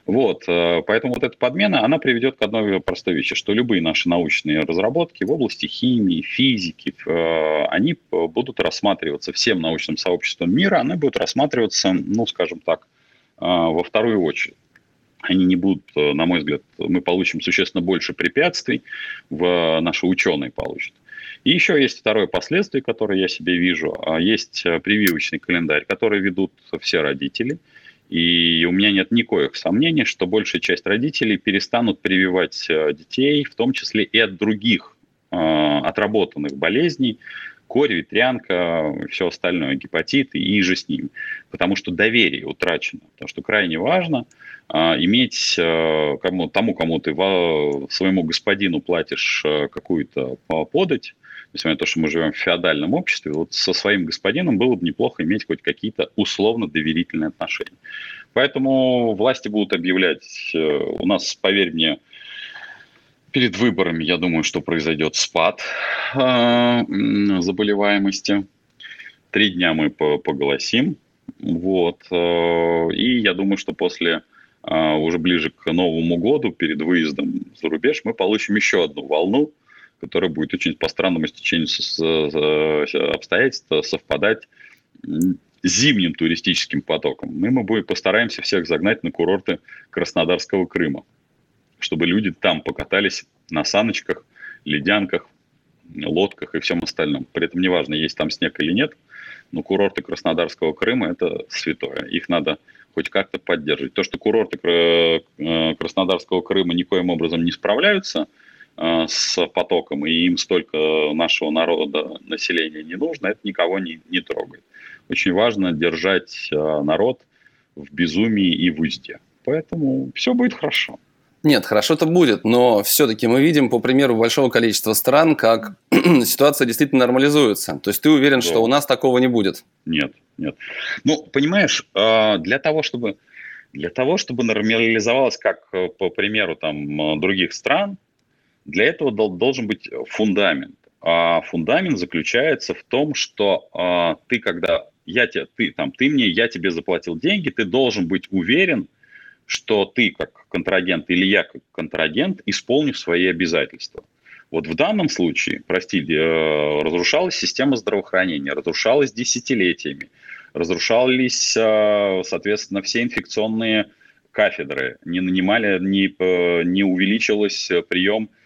Вот, э, поэтому вот эта подмена, она приведет к одной простой вещи, что любые наши научные разработки в области химии, физики, э, они будут рассматриваться всем научным сообществом мира, они будут рассматриваться, ну, скажем так, э, во вторую очередь. Они не будут, на мой взгляд, мы получим существенно больше препятствий, в наши ученые получат. И еще есть второе последствие, которое я себе вижу. Есть прививочный календарь, который ведут все родители – и у меня нет никаких сомнений, что большая часть родителей перестанут прививать э, детей, в том числе и от других э, отработанных болезней, корь, ветрянка, все остальное, гепатиты и же с ними. Потому что доверие утрачено. Потому что крайне важно э, иметь э, кому, тому, кому ты во, своему господину платишь э, какую-то подать, несмотря на то, что мы живем в феодальном обществе, вот со своим господином было бы неплохо иметь хоть какие-то условно доверительные отношения. Поэтому власти будут объявлять, э, у нас, поверь мне, перед выборами, я думаю, что произойдет спад э, заболеваемости. Три дня мы поголосим. Вот. Э, и я думаю, что после уже ближе к Новому году, перед выездом за рубеж, мы получим еще одну волну которая будет очень по странному стечению обстоятельств совпадать с зимним туристическим потоком. Мы, мы будем, постараемся всех загнать на курорты Краснодарского Крыма, чтобы люди там покатались на саночках, ледянках, лодках и всем остальном. При этом неважно, есть там снег или нет, но курорты Краснодарского Крыма – это святое. Их надо хоть как-то поддерживать. То, что курорты э, Краснодарского Крыма никоим образом не справляются – Э, с потоком, и им столько нашего народа, населения не нужно, это никого не, не трогает. Очень важно держать э, народ в безумии и в узде. Поэтому все будет хорошо. Нет, хорошо-то будет, но все-таки мы видим по примеру большого количества стран, как ситуация действительно нормализуется. То есть ты уверен, да. что у нас такого не будет? Нет, нет. Ну, понимаешь, э, для того, чтобы для того, чтобы нормализовалось, как по примеру там других стран, для этого должен быть фундамент. А фундамент заключается в том, что а, ты, когда я тебе, ты, там, ты мне, я тебе заплатил деньги, ты должен быть уверен, что ты как контрагент или я как контрагент исполнишь свои обязательства. Вот в данном случае, простите, э, разрушалась система здравоохранения, разрушалась десятилетиями, разрушались, э, соответственно, все инфекционные кафедры, не нанимали, не, э, не увеличилось прием а,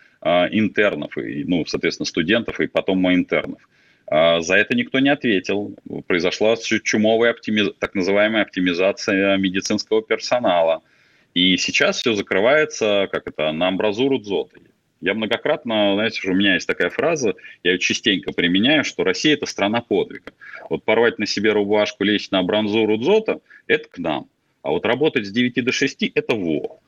интернов, и, ну, соответственно, студентов и потом интернов. А, за это никто не ответил. Произошла чумовая оптимиз... так называемая оптимизация медицинского персонала. И сейчас все закрывается, как это, на амбразуру дзоты. Я многократно, знаете, у меня есть такая фраза, я ее частенько применяю, что Россия – это страна подвига. Вот порвать на себе рубашку, лечь на амбразуру дзота – это к нам. А вот работать с 9 до 6 – это во.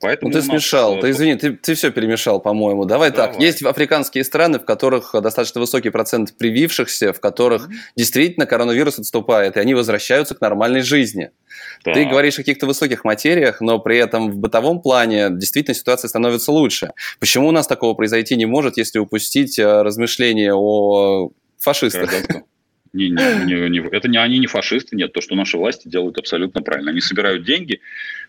Поэтому ну, ты смешал, ты извини, ты, ты все перемешал, по-моему. Давай, Давай так, есть африканские страны, в которых достаточно высокий процент привившихся, в которых mm-hmm. действительно коронавирус отступает, и они возвращаются к нормальной жизни. Да. Ты говоришь о каких-то высоких материях, но при этом в бытовом плане действительно ситуация становится лучше. Почему у нас такого произойти не может, если упустить э, размышления о фашистах? Не, не, не, не, это не они не фашисты, нет. То, что наши власти делают абсолютно правильно. Они собирают деньги,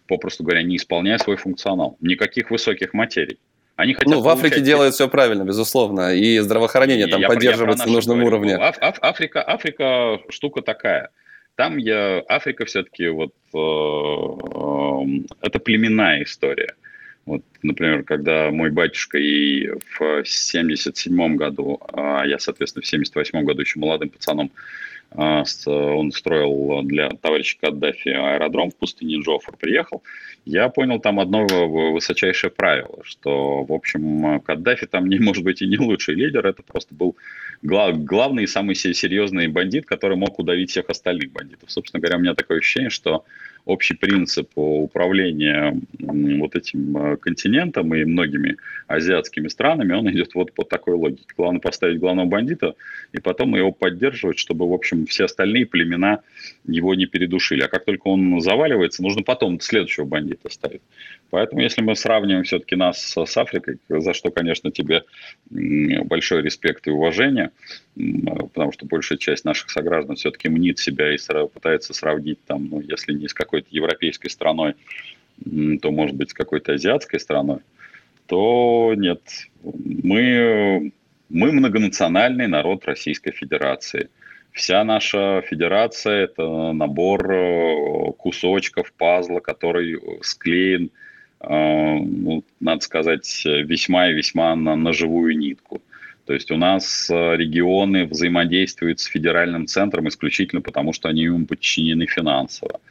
попросту говоря, не исполняя свой функционал. Никаких высоких материй. Они хотят ну, в Африке делают все правильно, безусловно, и здравоохранение и там поддерживается на нужном говорю. уровне. Аф, Аф, Африка, Африка штука такая. Там я, Африка все-таки вот э, э, это племенная история. Вот, например, когда мой батюшка и в 77 году, а я, соответственно, в 78 году еще молодым пацаном он строил для товарища Каддафи аэродром в пустыне Джофр, приехал, я понял там одно высочайшее правило, что, в общем, Каддафи там не может быть и не лучший лидер, это просто был глав, главный и самый серьезный бандит, который мог удавить всех остальных бандитов. Собственно говоря, у меня такое ощущение, что общий принцип управления вот этим э, континентом и многими азиатскими странами, он идет вот по такой логике. Главное поставить главного бандита и потом его поддерживать, чтобы, в общем, все остальные племена его не передушили. А как только он заваливается, нужно потом следующего бандита ставить. Поэтому, если мы сравниваем все-таки нас с Африкой, за что, конечно, тебе большой респект и уважение, потому что большая часть наших сограждан все-таки мнит себя и пытается сравнить там, ну, если не с какой-то европейской страной, то, может быть, с какой-то азиатской страной, то нет. Мы, мы многонациональный народ Российской Федерации. Вся наша федерация – это набор э, кусочков пазла, который склеен – Э, ну, надо сказать, весьма и весьма на, на живую нитку. То есть у нас э, регионы взаимодействуют с федеральным центром исключительно потому, что они им подчинены финансово.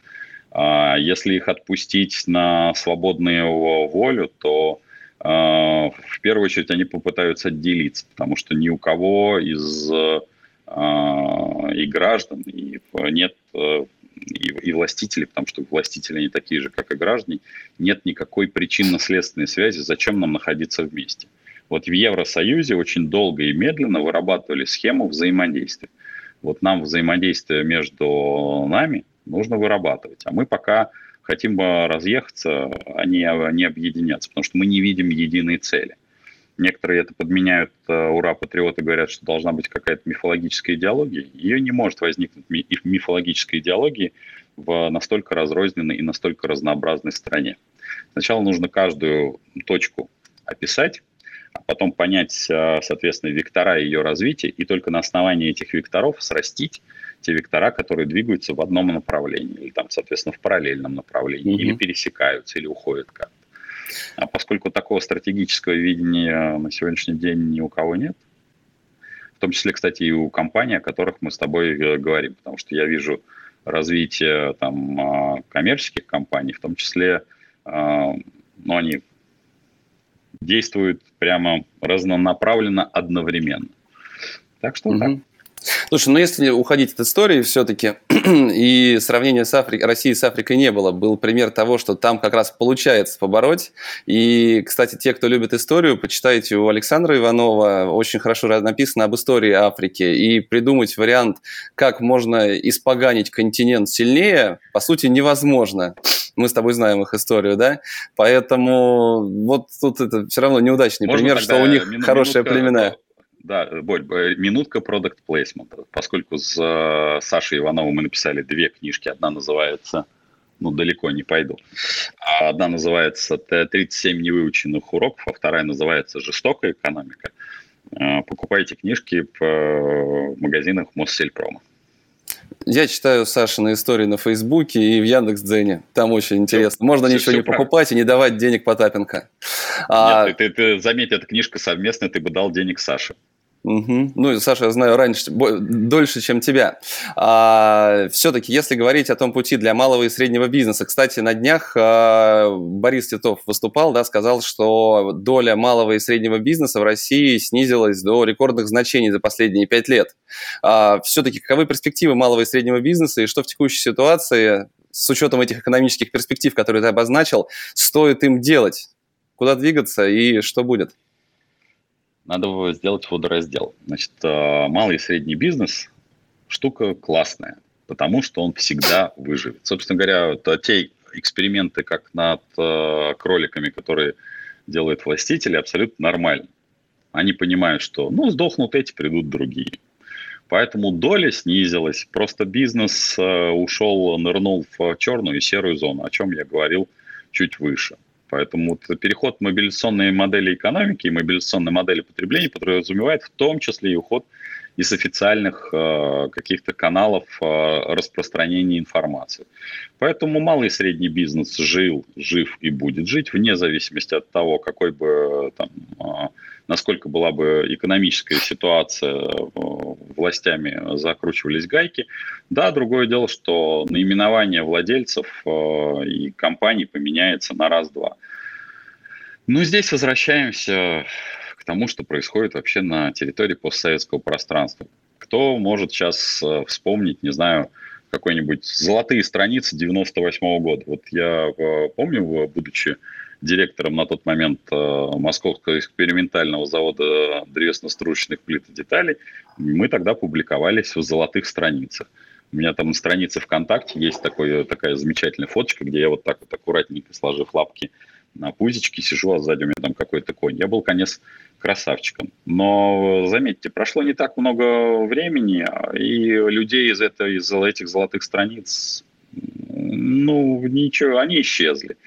А если их отпустить на свободную волю, то э, в первую очередь они попытаются отделиться, потому что ни у кого из и граждан и нет и, и властители, потому что властители они такие же, как и граждане, нет никакой причинно-следственной связи, зачем нам находиться вместе. Вот в Евросоюзе очень долго и медленно вырабатывали схему взаимодействия. Вот нам взаимодействие между нами нужно вырабатывать, а мы пока хотим разъехаться, а не, а не объединяться, потому что мы не видим единой цели – Некоторые это подменяют, э, ура, патриоты говорят, что должна быть какая-то мифологическая идеология. Ее не может возникнуть мифологической идеологии в настолько разрозненной и настолько разнообразной стране. Сначала нужно каждую точку описать, а потом понять, э, соответственно, вектора ее развития, и только на основании этих векторов срастить те вектора, которые двигаются в одном направлении, или там, соответственно, в параллельном направлении, mm-hmm. или пересекаются, или уходят как-то. А поскольку такого стратегического видения на сегодняшний день ни у кого нет, в том числе, кстати, и у компаний, о которых мы с тобой э, говорим, потому что я вижу развитие там а, коммерческих компаний, в том числе, а, ну, они действуют прямо разнонаправленно одновременно. Так что угу. так. Слушай, ну если уходить от истории все-таки, и сравнения с Африкой, Россией с Африкой не было, был пример того, что там как раз получается побороть. И, кстати, те, кто любит историю, почитайте у Александра Иванова, очень хорошо написано об истории Африки, и придумать вариант, как можно испоганить континент сильнее, по сути, невозможно. Мы с тобой знаем их историю, да? Поэтому вот тут это все равно неудачный Можно пример, что у них хорошая племена. Да, Боль, э, минутка продукт плейсмента. Поскольку с э, Сашей Ивановым мы написали две книжки. Одна называется ну, далеко не пойду. А одна называется «37 невыученных уроков», а вторая называется «Жестокая экономика». Э, покупайте книжки в магазинах Моссельпрома. Я читаю Сашины истории на Фейсбуке и в Яндекс.Дзене. Там очень интересно. Можно все, ничего все не правильно. покупать и не давать денег Потапенко. Нет, а... ты, ты, ты заметь, эта книжка совместная, ты бы дал денег Саше. Угу. Ну, Саша, я знаю раньше, дольше, чем тебя. А, все-таки, если говорить о том пути для малого и среднего бизнеса, кстати, на днях а, Борис Титов выступал, да, сказал, что доля малого и среднего бизнеса в России снизилась до рекордных значений за последние пять лет. А, все-таки, каковы перспективы малого и среднего бизнеса и что в текущей ситуации, с учетом этих экономических перспектив, которые ты обозначил, стоит им делать? Куда двигаться и что будет? Надо сделать водораздел. Значит, э, малый и средний бизнес – штука классная, потому что он всегда выживет. Собственно говоря, то те эксперименты, как над э, кроликами, которые делают властители, абсолютно нормальны. Они понимают, что, ну, сдохнут эти, придут другие. Поэтому доля снизилась. Просто бизнес э, ушел, нырнул в черную и серую зону, о чем я говорил чуть выше. Поэтому вот переход мобилизационной модели экономики и мобилизационной модели потребления подразумевает в том числе и уход из официальных э, каких-то каналов э, распространения информации. Поэтому малый и средний бизнес жил, жив и будет жить вне зависимости от того, какой бы там, э, насколько была бы экономическая ситуация, э, властями закручивались гайки. Да, другое дело, что наименование владельцев э, и компаний поменяется на раз-два. Ну, здесь возвращаемся тому, что происходит вообще на территории постсоветского пространства. Кто может сейчас э, вспомнить, не знаю, какой-нибудь золотые страницы 98 -го года? Вот я э, помню, будучи директором на тот момент э, Московского экспериментального завода древесно-стружечных плит и деталей, мы тогда публиковались в золотых страницах. У меня там на странице ВКонтакте есть такой, такая замечательная фоточка, где я вот так вот аккуратненько сложив лапки на пузичке сижу, а сзади у меня там какой-то конь. Я был, конечно, красавчиком. Но, заметьте, прошло не так много времени, и людей из, этого, из этих золотых страниц, ну, ничего, они исчезли.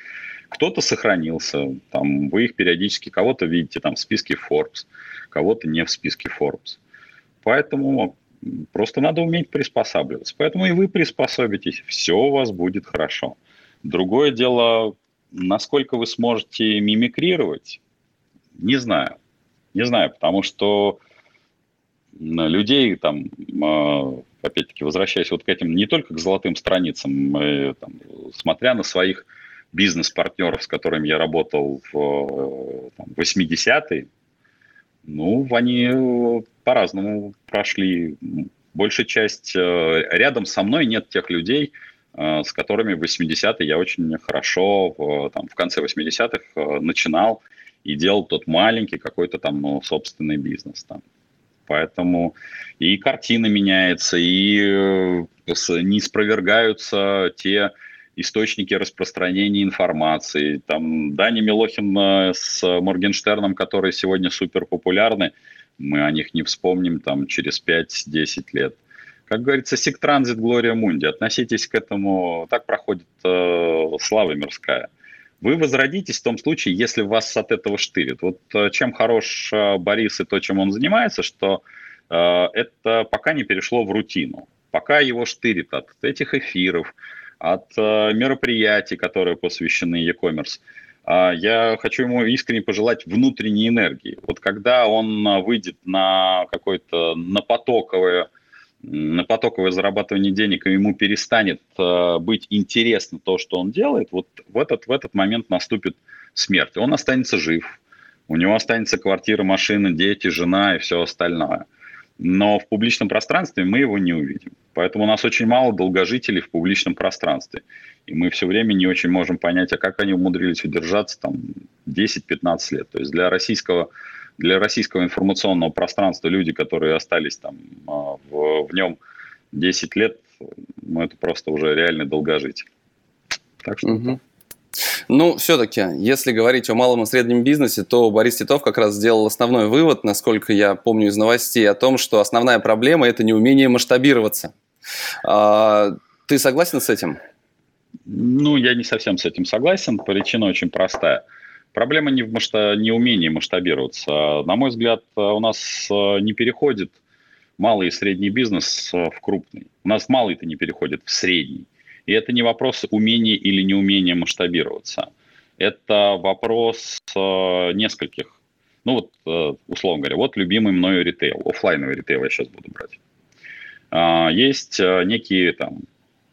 Кто-то сохранился, там, вы их периодически, кого-то видите там в списке Forbes, кого-то не в списке Forbes. Поэтому просто надо уметь приспосабливаться. Поэтому и вы приспособитесь, все у вас будет хорошо. Другое дело, насколько вы сможете мимикрировать, не знаю. Не знаю, потому что людей там, а, опять-таки, возвращаясь вот к этим, не только к золотым страницам, мы, там, смотря на своих бизнес-партнеров, с которыми я работал в там, 80-е, ну, они по-разному прошли. Большая часть, э, рядом со мной нет тех людей, с которыми в 80-е я очень хорошо, в, там, в конце 80-х э, начинал и делал тот маленький какой-то там ну, собственный бизнес там. Поэтому и картина меняется, и э, не спровергаются те источники распространения информации. Там Дани Милохин э, с Моргенштерном, которые сегодня супер популярны, мы о них не вспомним там через 5-10 лет. Как говорится, сик-транзит Глория Мунди. Относитесь к этому, так проходит э, слава мирская – вы возродитесь в том случае, если вас от этого штырит. Вот э, чем хорош э, Борис и то, чем он занимается, что э, это пока не перешло в рутину. Пока его штырит от этих эфиров, от мероприятий, которые посвящены e-commerce. А я хочу ему искренне пожелать внутренней энергии. Вот когда он выйдет на какое-то на потоковое на потоковое зарабатывание денег, и ему перестанет э, быть интересно то, что он делает, вот в этот, в этот момент наступит смерть. Он останется жив, у него останется квартира, машина, дети, жена и все остальное. Но в публичном пространстве мы его не увидим. Поэтому у нас очень мало долгожителей в публичном пространстве. И мы все время не очень можем понять, а как они умудрились удержаться там 10-15 лет. То есть для российского для российского информационного пространства люди, которые остались там а, в, в нем 10 лет, ну, это просто уже реальный долгожитель. Так что... Угу. Ну, все-таки, если говорить о малом и среднем бизнесе, то Борис Титов как раз сделал основной вывод, насколько я помню из новостей, о том, что основная проблема – это неумение масштабироваться. А, ты согласен с этим? Ну, я не совсем с этим согласен. Причина очень простая – Проблема не в масштаб... неумении масштабироваться. На мой взгляд, у нас э, не переходит малый и средний бизнес э, в крупный. У нас малый-то не переходит в средний. И это не вопрос умения или неумения масштабироваться. Это вопрос э, нескольких. Ну вот, условно говоря, вот любимый мною ритейл, офлайновый ритейл я сейчас буду брать. А, есть некие там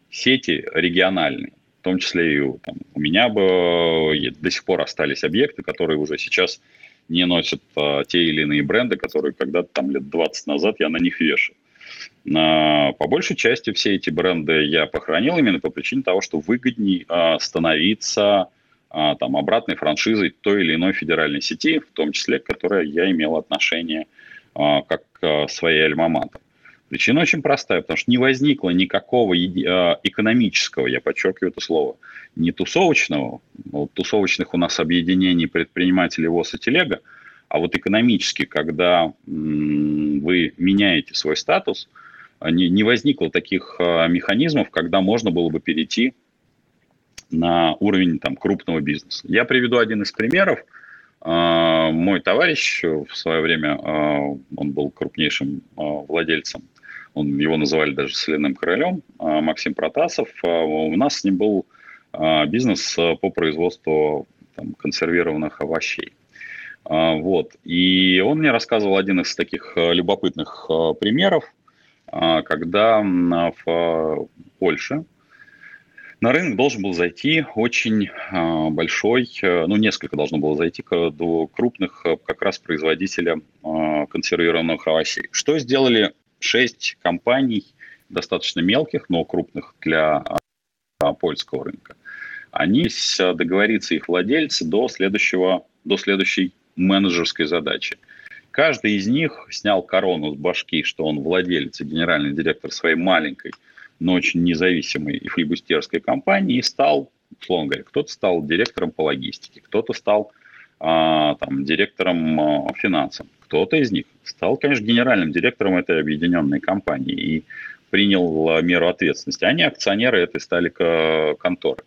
сети региональные том числе и там, у меня бы э, до сих пор остались объекты, которые уже сейчас не носят а, те или иные бренды, которые когда-то там лет 20 назад я на них вешал. А, по большей части все эти бренды я похоронил именно по причине того, что выгоднее а, становиться а, там обратной франшизой той или иной федеральной сети, в том числе, к которой я имел отношение а, как а, своей альма-матер. Причина очень простая, потому что не возникло никакого а, экономического, я подчеркиваю это слово, не тусовочного, вот тусовочных у нас объединений предпринимателей ВОЗ и Телега, а вот экономически, когда вы меняете свой статус, не, не возникло таких а, механизмов, когда можно было бы перейти на уровень там, крупного бизнеса. Я приведу один из примеров. А, мой товарищ в свое время, а, он был крупнейшим а, владельцем, он, его называли даже соляным королем, Максим Протасов. У нас с ним был бизнес по производству там, консервированных овощей. Вот. И он мне рассказывал один из таких любопытных примеров, когда в Польше на рынок должен был зайти очень а, большой, ну, несколько должно было зайти до крупных как раз производителя а, консервированных овощей. Что сделали шесть компаний, достаточно мелких, но крупных для а, польского рынка? Они договориться их владельцы до, следующего, до следующей менеджерской задачи. Каждый из них снял корону с башки, что он владелец и генеральный директор своей маленькой но очень независимой и флибустерской компании и стал, условно говоря, кто-то стал директором по логистике, кто-то стал а, там, директором а, финансов, кто-то из них стал, конечно, генеральным директором этой объединенной компании и принял а, меру ответственности. Они акционеры этой стали конторы.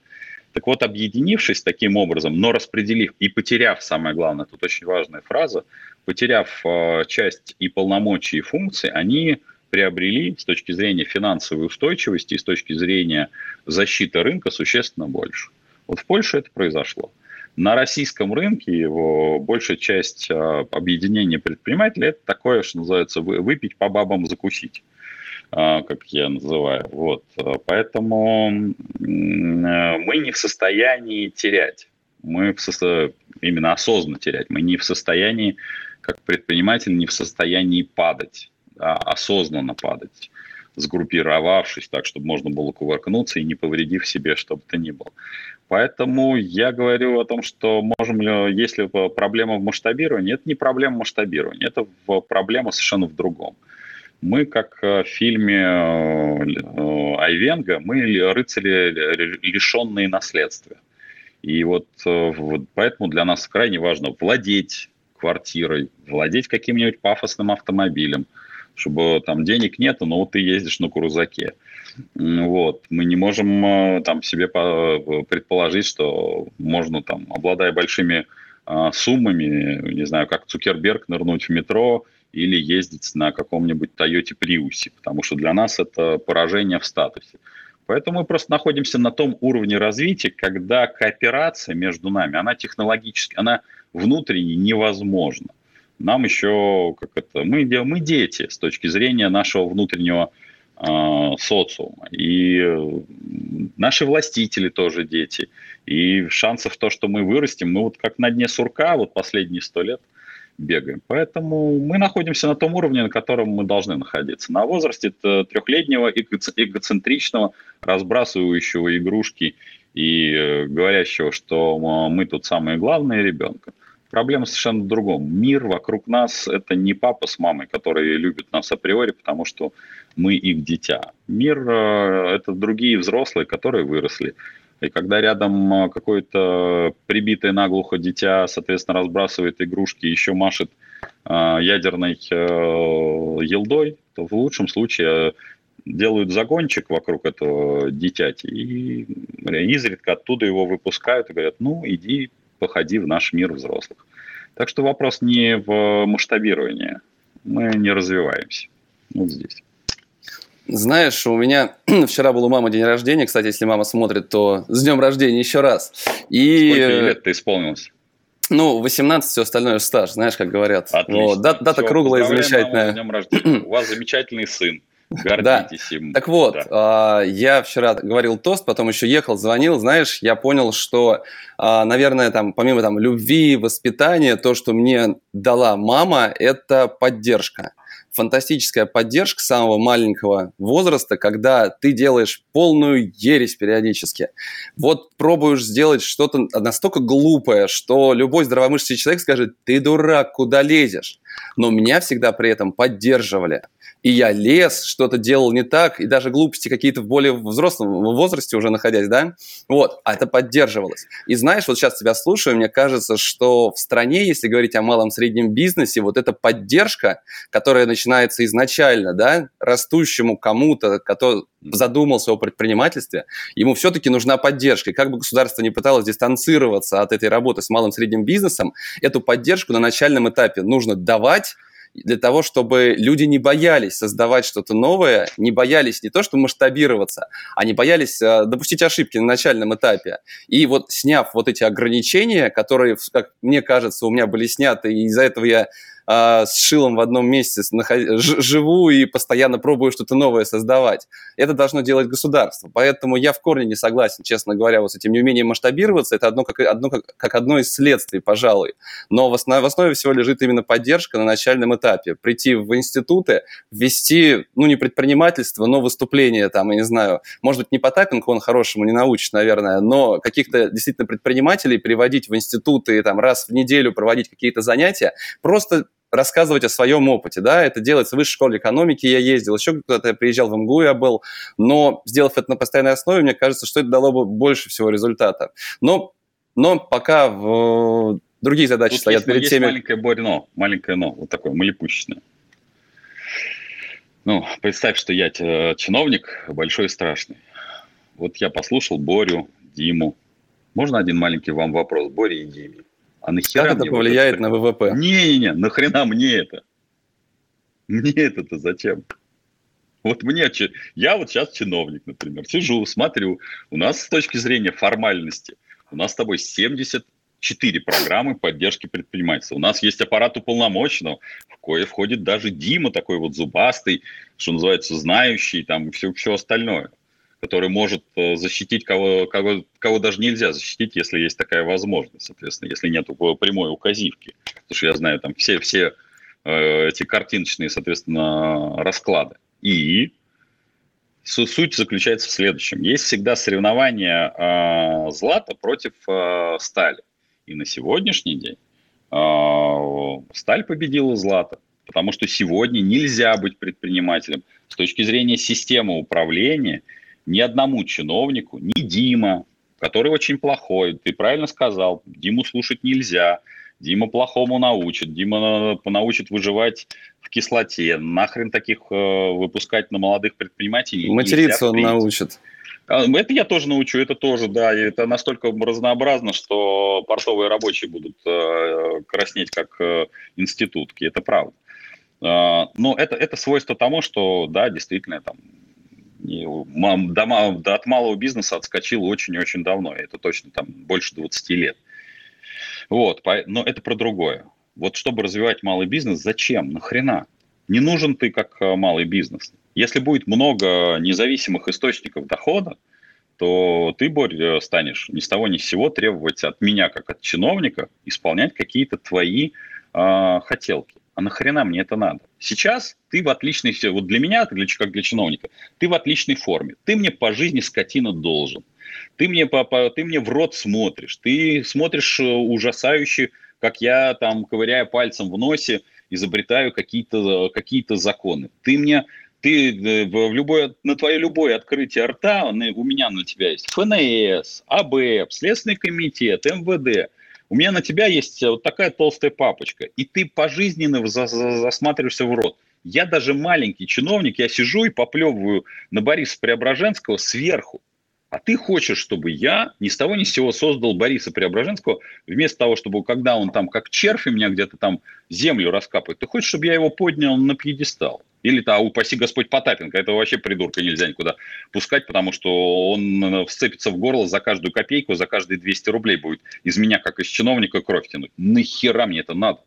Так вот, объединившись таким образом, но распределив и потеряв, самое главное, тут очень важная фраза, потеряв э, часть и полномочий, и функций, они приобрели с точки зрения финансовой устойчивости и с точки зрения защиты рынка существенно больше. Вот в Польше это произошло. На российском рынке его большая часть а, объединения предпринимателей это такое, что называется, выпить по бабам закусить а, как я называю. Вот. Поэтому мы не в состоянии терять. Мы в со... именно осознанно терять. Мы не в состоянии, как предприниматель, не в состоянии падать а, осознанно падать, сгруппировавшись так, чтобы можно было кувыркнуться и не повредив себе, чтобы то ни было. Поэтому я говорю о том, что можем ли, если проблема в масштабировании, это не проблема масштабирования, это проблема совершенно в другом. Мы, как в фильме э, Айвенга, мы рыцари, лишенные наследства. И э, вот поэтому для нас крайне важно владеть квартирой, владеть каким-нибудь пафосным автомобилем – чтобы там денег нету, но вот ты ездишь на крузаке. Вот. Мы не можем э, там себе предположить, что можно там, обладая большими а, суммами, не знаю, как Цукерберг нырнуть в метро или ездить на каком-нибудь Тойоте Приусе, потому что для нас это поражение в статусе. Поэтому мы просто находимся на том уровне развития, когда кооперация между нами, она технологически, она внутренне невозможна нам еще, как это, мы, мы дети с точки зрения нашего внутреннего э, социума. И наши властители тоже дети. И шансов то, что мы вырастем, мы вот как на дне сурка вот последние сто лет бегаем. Поэтому мы находимся на том уровне, на котором мы должны находиться. На возрасте трехлетнего эгоцентричного, разбрасывающего игрушки и э, говорящего, что мы тут самые главные ребенка. Проблема совершенно в другом. Мир вокруг нас – это не папа с мамой, которые любят нас априори, потому что мы их дитя. Мир э, – это другие взрослые, которые выросли. И когда рядом э, какое-то прибитое наглухо дитя, соответственно, разбрасывает игрушки, еще машет э, ядерной елдой, то в лучшем случае делают загончик вокруг этого дитяти и изредка оттуда его выпускают и говорят, ну, иди походи в наш мир взрослых. Так что вопрос не в масштабировании. Мы не развиваемся. Вот здесь. Знаешь, у меня вчера был у мамы день рождения. Кстати, если мама смотрит, то с днем рождения еще раз. И... Сколько лет ты исполнилось? Ну, 18, все остальное стаж, знаешь, как говорят. Отлично. Вот, дата, дата круглая замечательная. С днем рождения. У вас замечательный сын. Гордитесь да. им. Так вот, да. э, я вчера говорил тост, потом еще ехал, звонил, знаешь, я понял, что, э, наверное, там, помимо там любви, воспитания, то, что мне дала мама, это поддержка. Фантастическая поддержка самого маленького возраста, когда ты делаешь полную ересь периодически. Вот пробуешь сделать что-то настолько глупое, что любой здравомыслящий человек скажет, ты дурак, куда лезешь? Но меня всегда при этом поддерживали и я лез, что-то делал не так, и даже глупости какие-то в более взрослом возрасте уже находясь, да, вот, а это поддерживалось. И знаешь, вот сейчас тебя слушаю, мне кажется, что в стране, если говорить о малом среднем бизнесе, вот эта поддержка, которая начинается изначально, да, растущему кому-то, который задумался о предпринимательстве, ему все-таки нужна поддержка. И как бы государство не пыталось дистанцироваться от этой работы с малым средним бизнесом, эту поддержку на начальном этапе нужно давать, для того, чтобы люди не боялись создавать что-то новое, не боялись не то, что масштабироваться, а не боялись э, допустить ошибки на начальном этапе. И вот сняв вот эти ограничения, которые, как мне кажется, у меня были сняты, и из-за этого я э, с шилом в одном месте наход... живу и постоянно пробую что-то новое создавать. Это должно делать государство. Поэтому я в корне не согласен, честно говоря, вот с этим неумением масштабироваться. Это одно как, одно, как, как одно из следствий, пожалуй. Но в основе, в основе всего лежит именно поддержка на начальном этапе. Прийти в институты, ввести, ну, не предпринимательство, но выступление там, я не знаю, может быть, не Потапенко он хорошему не научит, наверное, но каких-то действительно предпринимателей приводить в институты, там, раз в неделю проводить какие-то занятия, просто рассказывать о своем опыте, да, это делается в высшей школе экономики, я ездил, еще куда-то я приезжал в МГУ, я был, но сделав это на постоянной основе, мне кажется, что это дало бы больше всего результата. Но, но пока в другие задачи Тут стоят есть, перед есть теми... маленькое борь, маленькое но, вот такое малипущечное. Ну, представь, что я чиновник большой и страшный. Вот я послушал Борю, Диму. Можно один маленький вам вопрос, Боря и Диме? А нахера как это повлияет вот это... на ВВП? Не-не-не, нахрена мне это? Мне это-то зачем? Вот мне, я вот сейчас чиновник, например, сижу, смотрю, у нас с точки зрения формальности, у нас с тобой 74 программы поддержки предпринимательства. У нас есть аппарат уполномоченного, в кое входит даже Дима такой вот зубастый, что называется, знающий, там все, все остальное который может э, защитить кого, кого, кого даже нельзя защитить, если есть такая возможность, соответственно, если нет прямой указивки. Потому что я знаю там все, все э, эти картиночные, соответственно, расклады. И суть заключается в следующем. Есть всегда соревнование э, злата против э, стали. И на сегодняшний день э, сталь победила злато. Потому что сегодня нельзя быть предпринимателем. С точки зрения системы управления – ни одному чиновнику, ни Дима, который очень плохой, ты правильно сказал, Диму слушать нельзя, Дима плохому научит, Дима научит выживать в кислоте, нахрен таких э, выпускать на молодых предпринимателей. Материться он научит. А, это я тоже научу, это тоже, да, это настолько разнообразно, что портовые рабочие будут э, краснеть как э, институтки, это правда. Э, но это, это свойство тому, что, да, действительно, там, до, до, от малого бизнеса отскочил очень-очень давно, это точно там больше 20 лет. Вот, но это про другое. Вот чтобы развивать малый бизнес, зачем? Нахрена? Не нужен ты как э, малый бизнес. Если будет много независимых источников дохода, то ты, Борь, э, станешь ни с того ни с сего требовать от меня, как от чиновника, исполнять какие-то твои э, хотелки а нахрена мне это надо? Сейчас ты в отличной, вот для меня, для, как для чиновника, ты в отличной форме. Ты мне по жизни скотина должен. Ты мне, по, по, ты мне в рот смотришь. Ты смотришь э, ужасающе, как я там, ковыряя пальцем в носе, изобретаю какие-то какие законы. Ты мне ты э, в любое, на твое любое открытие рта, у меня на тебя есть ФНС, АБЭП, Следственный комитет, МВД. У меня на тебя есть вот такая толстая папочка, и ты пожизненно засматриваешься в рот. Я даже маленький чиновник, я сижу и поплевываю на Бориса Преображенского сверху. А ты хочешь, чтобы я ни с того ни с сего создал Бориса Преображенского, вместо того, чтобы когда он там как червь у меня где-то там землю раскапывает, ты хочешь, чтобы я его поднял на пьедестал. Или, то, упаси Господь Потапенко, этого вообще придурка нельзя никуда пускать, потому что он э, вцепится в горло за каждую копейку, за каждые 200 рублей будет из меня, как из чиновника, кровь тянуть. Нахера мне это надо?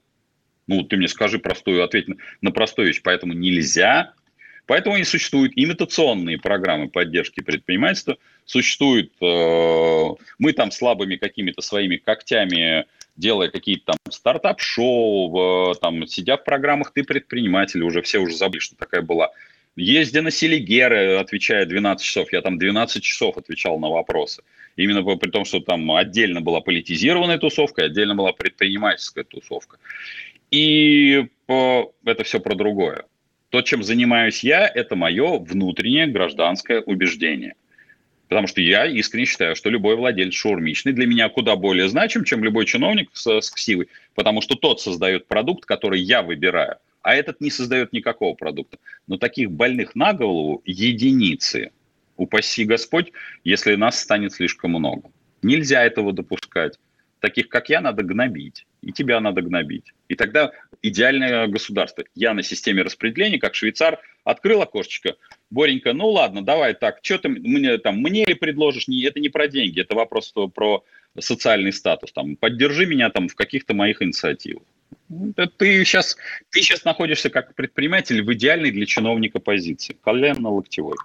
Ну, ты мне скажи простую, ответь на, на простую вещь. Поэтому нельзя. Поэтому и существуют имитационные программы поддержки предпринимательства. Существуют, э, мы там слабыми какими-то своими когтями делая какие-то там стартап-шоу, там, сидя в программах «Ты предприниматель», уже все уже забыли, что такая была. Езди на Селигеры, отвечая 12 часов, я там 12 часов отвечал на вопросы. Именно при том, что там отдельно была политизированная тусовка, отдельно была предпринимательская тусовка. И это все про другое. То, чем занимаюсь я, это мое внутреннее гражданское убеждение. Потому что я искренне считаю, что любой владелец шаурмичный для меня куда более значим, чем любой чиновник с, с ксивой. Потому что тот создает продукт, который я выбираю, а этот не создает никакого продукта. Но таких больных на голову единицы. Упаси Господь, если нас станет слишком много. Нельзя этого допускать. Таких, как я, надо гнобить. И тебя надо гнобить. И тогда идеальное государство. Я на системе распределения, как швейцар, открыл окошечко. Боренька, ну ладно, давай так, что ты мне там, мне ли предложишь? Не, это не про деньги, это вопрос про социальный статус. Там, поддержи меня там в каких-то моих инициативах. Ты сейчас, ты сейчас находишься как предприниматель в идеальной для чиновника позиции. Коленно-локтевой.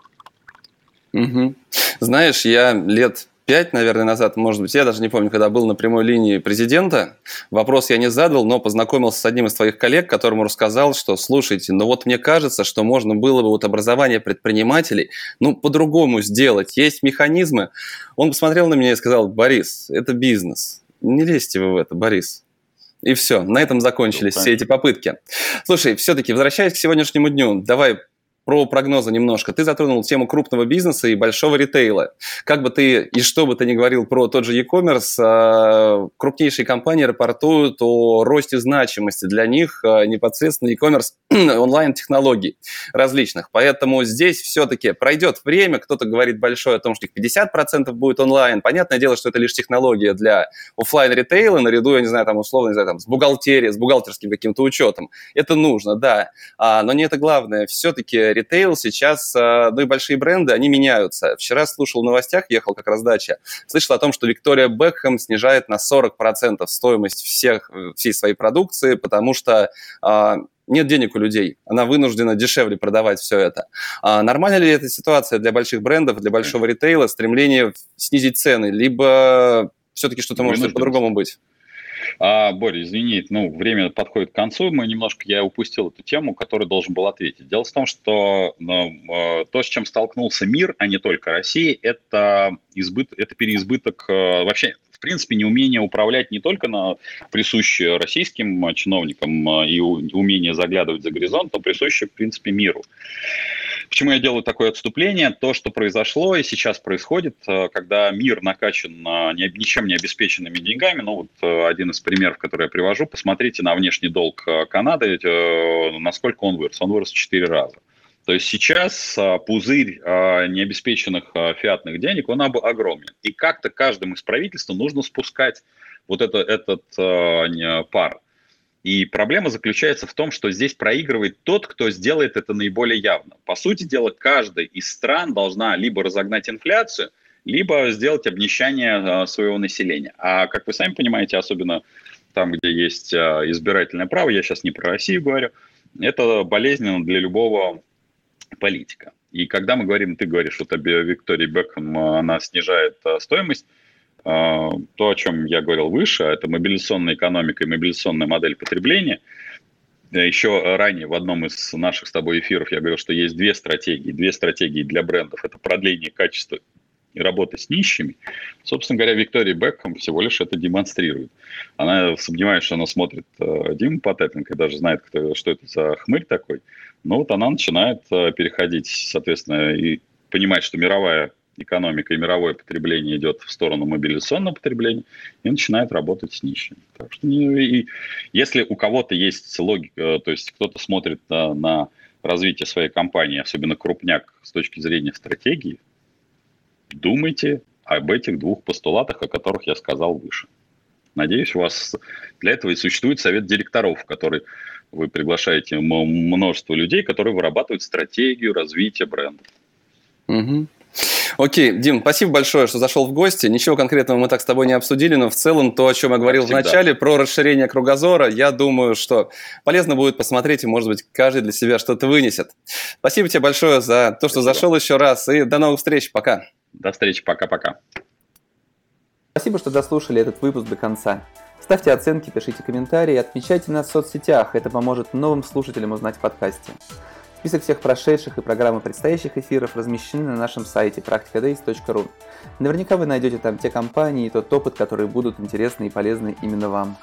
Угу. Знаешь, я лет пять, наверное, назад, может быть, я даже не помню, когда был на прямой линии президента, вопрос я не задал, но познакомился с одним из твоих коллег, которому рассказал, что, слушайте, ну вот мне кажется, что можно было бы вот образование предпринимателей, ну, по-другому сделать. Есть механизмы. Он посмотрел на меня и сказал, Борис, это бизнес. Не лезьте вы в это, Борис. И все, на этом закончились все эти попытки. Слушай, все-таки возвращаясь к сегодняшнему дню, давай про прогнозы немножко. Ты затронул тему крупного бизнеса и большого ритейла. Как бы ты и что бы ты ни говорил про тот же e-commerce, а, крупнейшие компании рапортуют о росте значимости для них а, непосредственно e-commerce онлайн-технологий различных. Поэтому здесь все-таки пройдет время, кто-то говорит большое о том, что их 50% будет онлайн. Понятное дело, что это лишь технология для офлайн ритейла наряду, я не знаю, там условно, не знаю, там, с бухгалтерией, с бухгалтерским каким-то учетом. Это нужно, да. А, но не это главное. Все-таки ритейл сейчас, а, ну и большие бренды, они меняются. Вчера слушал в новостях, ехал как раз дача, слышал о том, что Виктория Бекхэм снижает на 40% стоимость всех, всей своей продукции, потому что а, нет денег у людей, она вынуждена дешевле продавать все это. А нормальна ли эта ситуация для больших брендов, для большого ритейла, стремление снизить цены, либо все-таки что-то может по-другому быть? А, Боря, извини, ну, время подходит к концу, мы немножко, я упустил эту тему, которую должен был ответить. Дело в том, что ну, э, то, с чем столкнулся мир, а не только Россия, это, избыт, это переизбыток э, вообще в принципе, неумение управлять не только на присущее российским чиновникам э, и умение заглядывать за горизонт, но присущее, в принципе, миру. Почему я делаю такое отступление? То, что произошло и сейчас происходит, э, когда мир накачан ничем не обеспеченными деньгами, ну вот э, один из примеров, который я привожу, посмотрите на внешний долг э, Канады, насколько он вырос. Он вырос в 4 раза. То есть сейчас пузырь необеспеченных фиатных денег, он огромен. И как-то каждому из правительства нужно спускать вот это, этот пар. И проблема заключается в том, что здесь проигрывает тот, кто сделает это наиболее явно. По сути дела, каждая из стран должна либо разогнать инфляцию, либо сделать обнищание а, своего населения. А как вы сами понимаете, особенно там, где есть а, избирательное право, я сейчас не про Россию говорю, это болезненно для любого политика. И когда мы говорим, ты говоришь, вот о Бекхэм, она снижает а, стоимость, а, то, о чем я говорил выше, это мобилизационная экономика и мобилизационная модель потребления. Еще ранее в одном из наших с тобой эфиров я говорил, что есть две стратегии. Две стратегии для брендов. Это продление качества и работа с нищими. Собственно говоря, Виктория Бекхэм всего лишь это демонстрирует. Она сомневается, что она смотрит э, Диму Потапенко, даже знает, кто, что это за хмырь такой. Но вот она начинает э, переходить, соответственно, и понимать, что мировая экономика и мировое потребление идет в сторону мобилизационного потребления и начинает работать с нищими. Так что и, если у кого-то есть логика, то есть кто-то смотрит на, на развитие своей компании, особенно крупняк с точки зрения стратегии, думайте об этих двух постулатах, о которых я сказал выше. Надеюсь, у вас для этого и существует совет директоров, который вы приглашаете множество людей, которые вырабатывают стратегию развития бренда. Угу. Окей, Дим, спасибо большое, что зашел в гости. Ничего конкретного мы так с тобой не обсудили, но в целом то, о чем я говорил в начале, про расширение кругозора, я думаю, что полезно будет посмотреть, и, может быть, каждый для себя что-то вынесет. Спасибо тебе большое за то, что спасибо. зашел еще раз, и до новых встреч. Пока. До встречи. Пока-пока. Спасибо, что дослушали этот выпуск до конца. Ставьте оценки, пишите комментарии, отмечайте нас в соцсетях. Это поможет новым слушателям узнать в подкасте. Список всех прошедших и программы предстоящих эфиров размещены на нашем сайте practicadays.ru. Наверняка вы найдете там те компании и тот опыт, которые будут интересны и полезны именно вам.